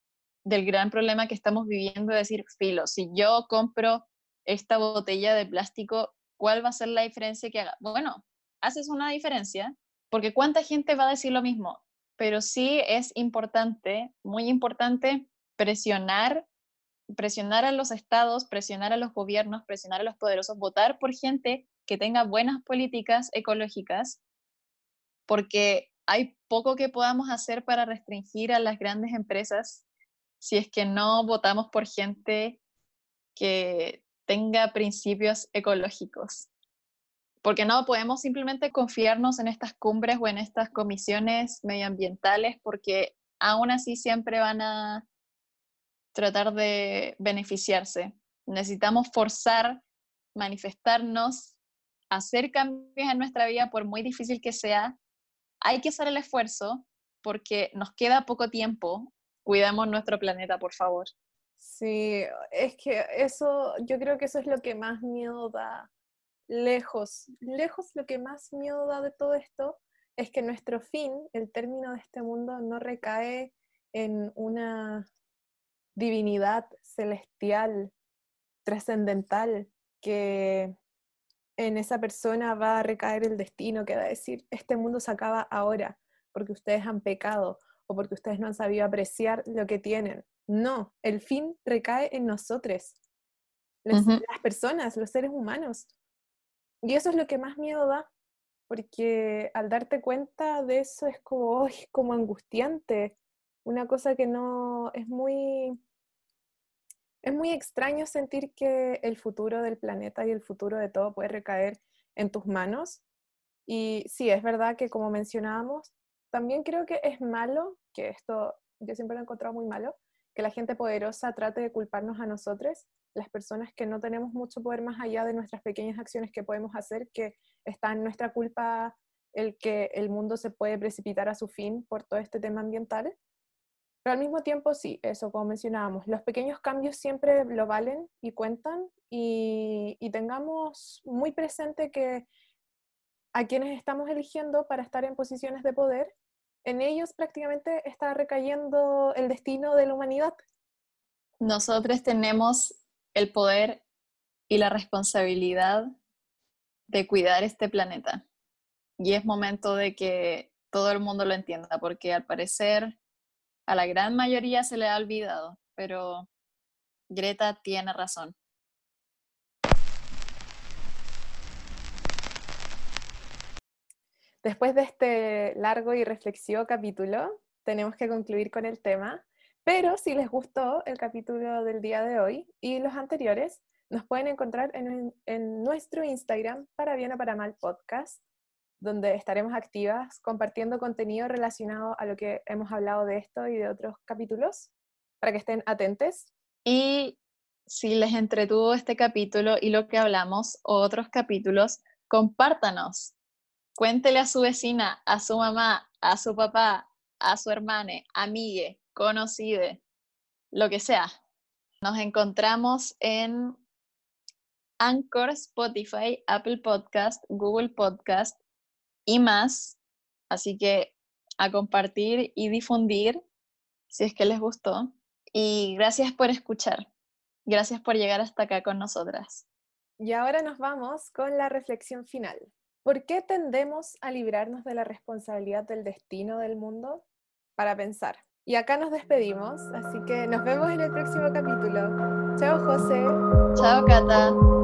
gran problema que estamos viviendo, de decir, filo, si yo compro esta botella de plástico, ¿cuál va a ser la diferencia que haga? Bueno, haces una diferencia, porque ¿cuánta gente va a decir lo mismo? Pero sí es importante, muy importante, presionar, presionar a los estados, presionar a los gobiernos, presionar a los poderosos, votar por gente que tenga buenas políticas ecológicas, porque hay poco que podamos hacer para restringir a las grandes empresas si es que no votamos por gente que tenga principios ecológicos. Porque no podemos simplemente confiarnos en estas cumbres o en estas comisiones medioambientales porque aún así siempre van a tratar de beneficiarse. Necesitamos forzar, manifestarnos, hacer cambios en nuestra vida, por muy difícil que sea, hay que hacer el esfuerzo porque nos queda poco tiempo. Cuidemos nuestro planeta, por favor. Sí, es que eso, yo creo que eso es lo que más miedo da. Lejos, lejos lo que más miedo da de todo esto es que nuestro fin, el término de este mundo, no recae en una divinidad celestial, trascendental, que en esa persona va a recaer el destino que va a decir, este mundo se acaba ahora porque ustedes han pecado o porque ustedes no han sabido apreciar lo que tienen. No, el fin recae en nosotros, las, personas, los seres humanos. Y eso es lo que más miedo da, porque al darte cuenta de eso es como, como angustiante, una cosa que no es muy es muy extraño sentir que el futuro del planeta y el futuro de todo puede recaer en tus manos. Y sí, es verdad que como mencionábamos, también creo que es malo, que esto yo siempre lo he encontrado muy malo, que la gente poderosa trate de culparnos a nosotros, las personas que no tenemos mucho poder más allá de nuestras pequeñas acciones que podemos hacer, que está en nuestra culpa el que el mundo se puede precipitar a su fin por todo este tema ambiental. Pero al mismo tiempo, sí, eso como mencionábamos, los pequeños cambios siempre lo valen y cuentan y, tengamos muy presente que a quienes estamos eligiendo para estar en posiciones de poder, en ellos prácticamente está recayendo el destino de la humanidad. Nosotros tenemos el poder y la responsabilidad de cuidar este planeta. Y es momento de que todo el mundo lo entienda, porque al parecer a la gran mayoría se le ha olvidado, pero Greta tiene razón. Después de este largo y reflexivo capítulo, tenemos que concluir con el tema, pero si les gustó el capítulo del día de hoy y los anteriores, nos pueden encontrar en, en nuestro Instagram para bien o para mal podcast donde estaremos activas compartiendo contenido relacionado a lo que hemos hablado de esto y de otros capítulos, para que estén atentos. Y si les entretuvo este capítulo y lo que hablamos, o otros capítulos, compártanos. Cuéntele a su vecina, a su mamá, a su papá, a su hermana, amigue, conocide, lo que sea. Nos encontramos en Anchor, Spotify, Apple Podcast, Google Podcast y más. Así que a compartir y difundir si es que les gustó. Y gracias por escuchar. Gracias por llegar hasta acá con nosotras. Y ahora nos vamos con la reflexión final. ¿Por qué tendemos a librarnos de la responsabilidad del destino del mundo? Para pensar. Y acá nos despedimos, así que nos vemos en el próximo capítulo. Chao José. Chao Cata.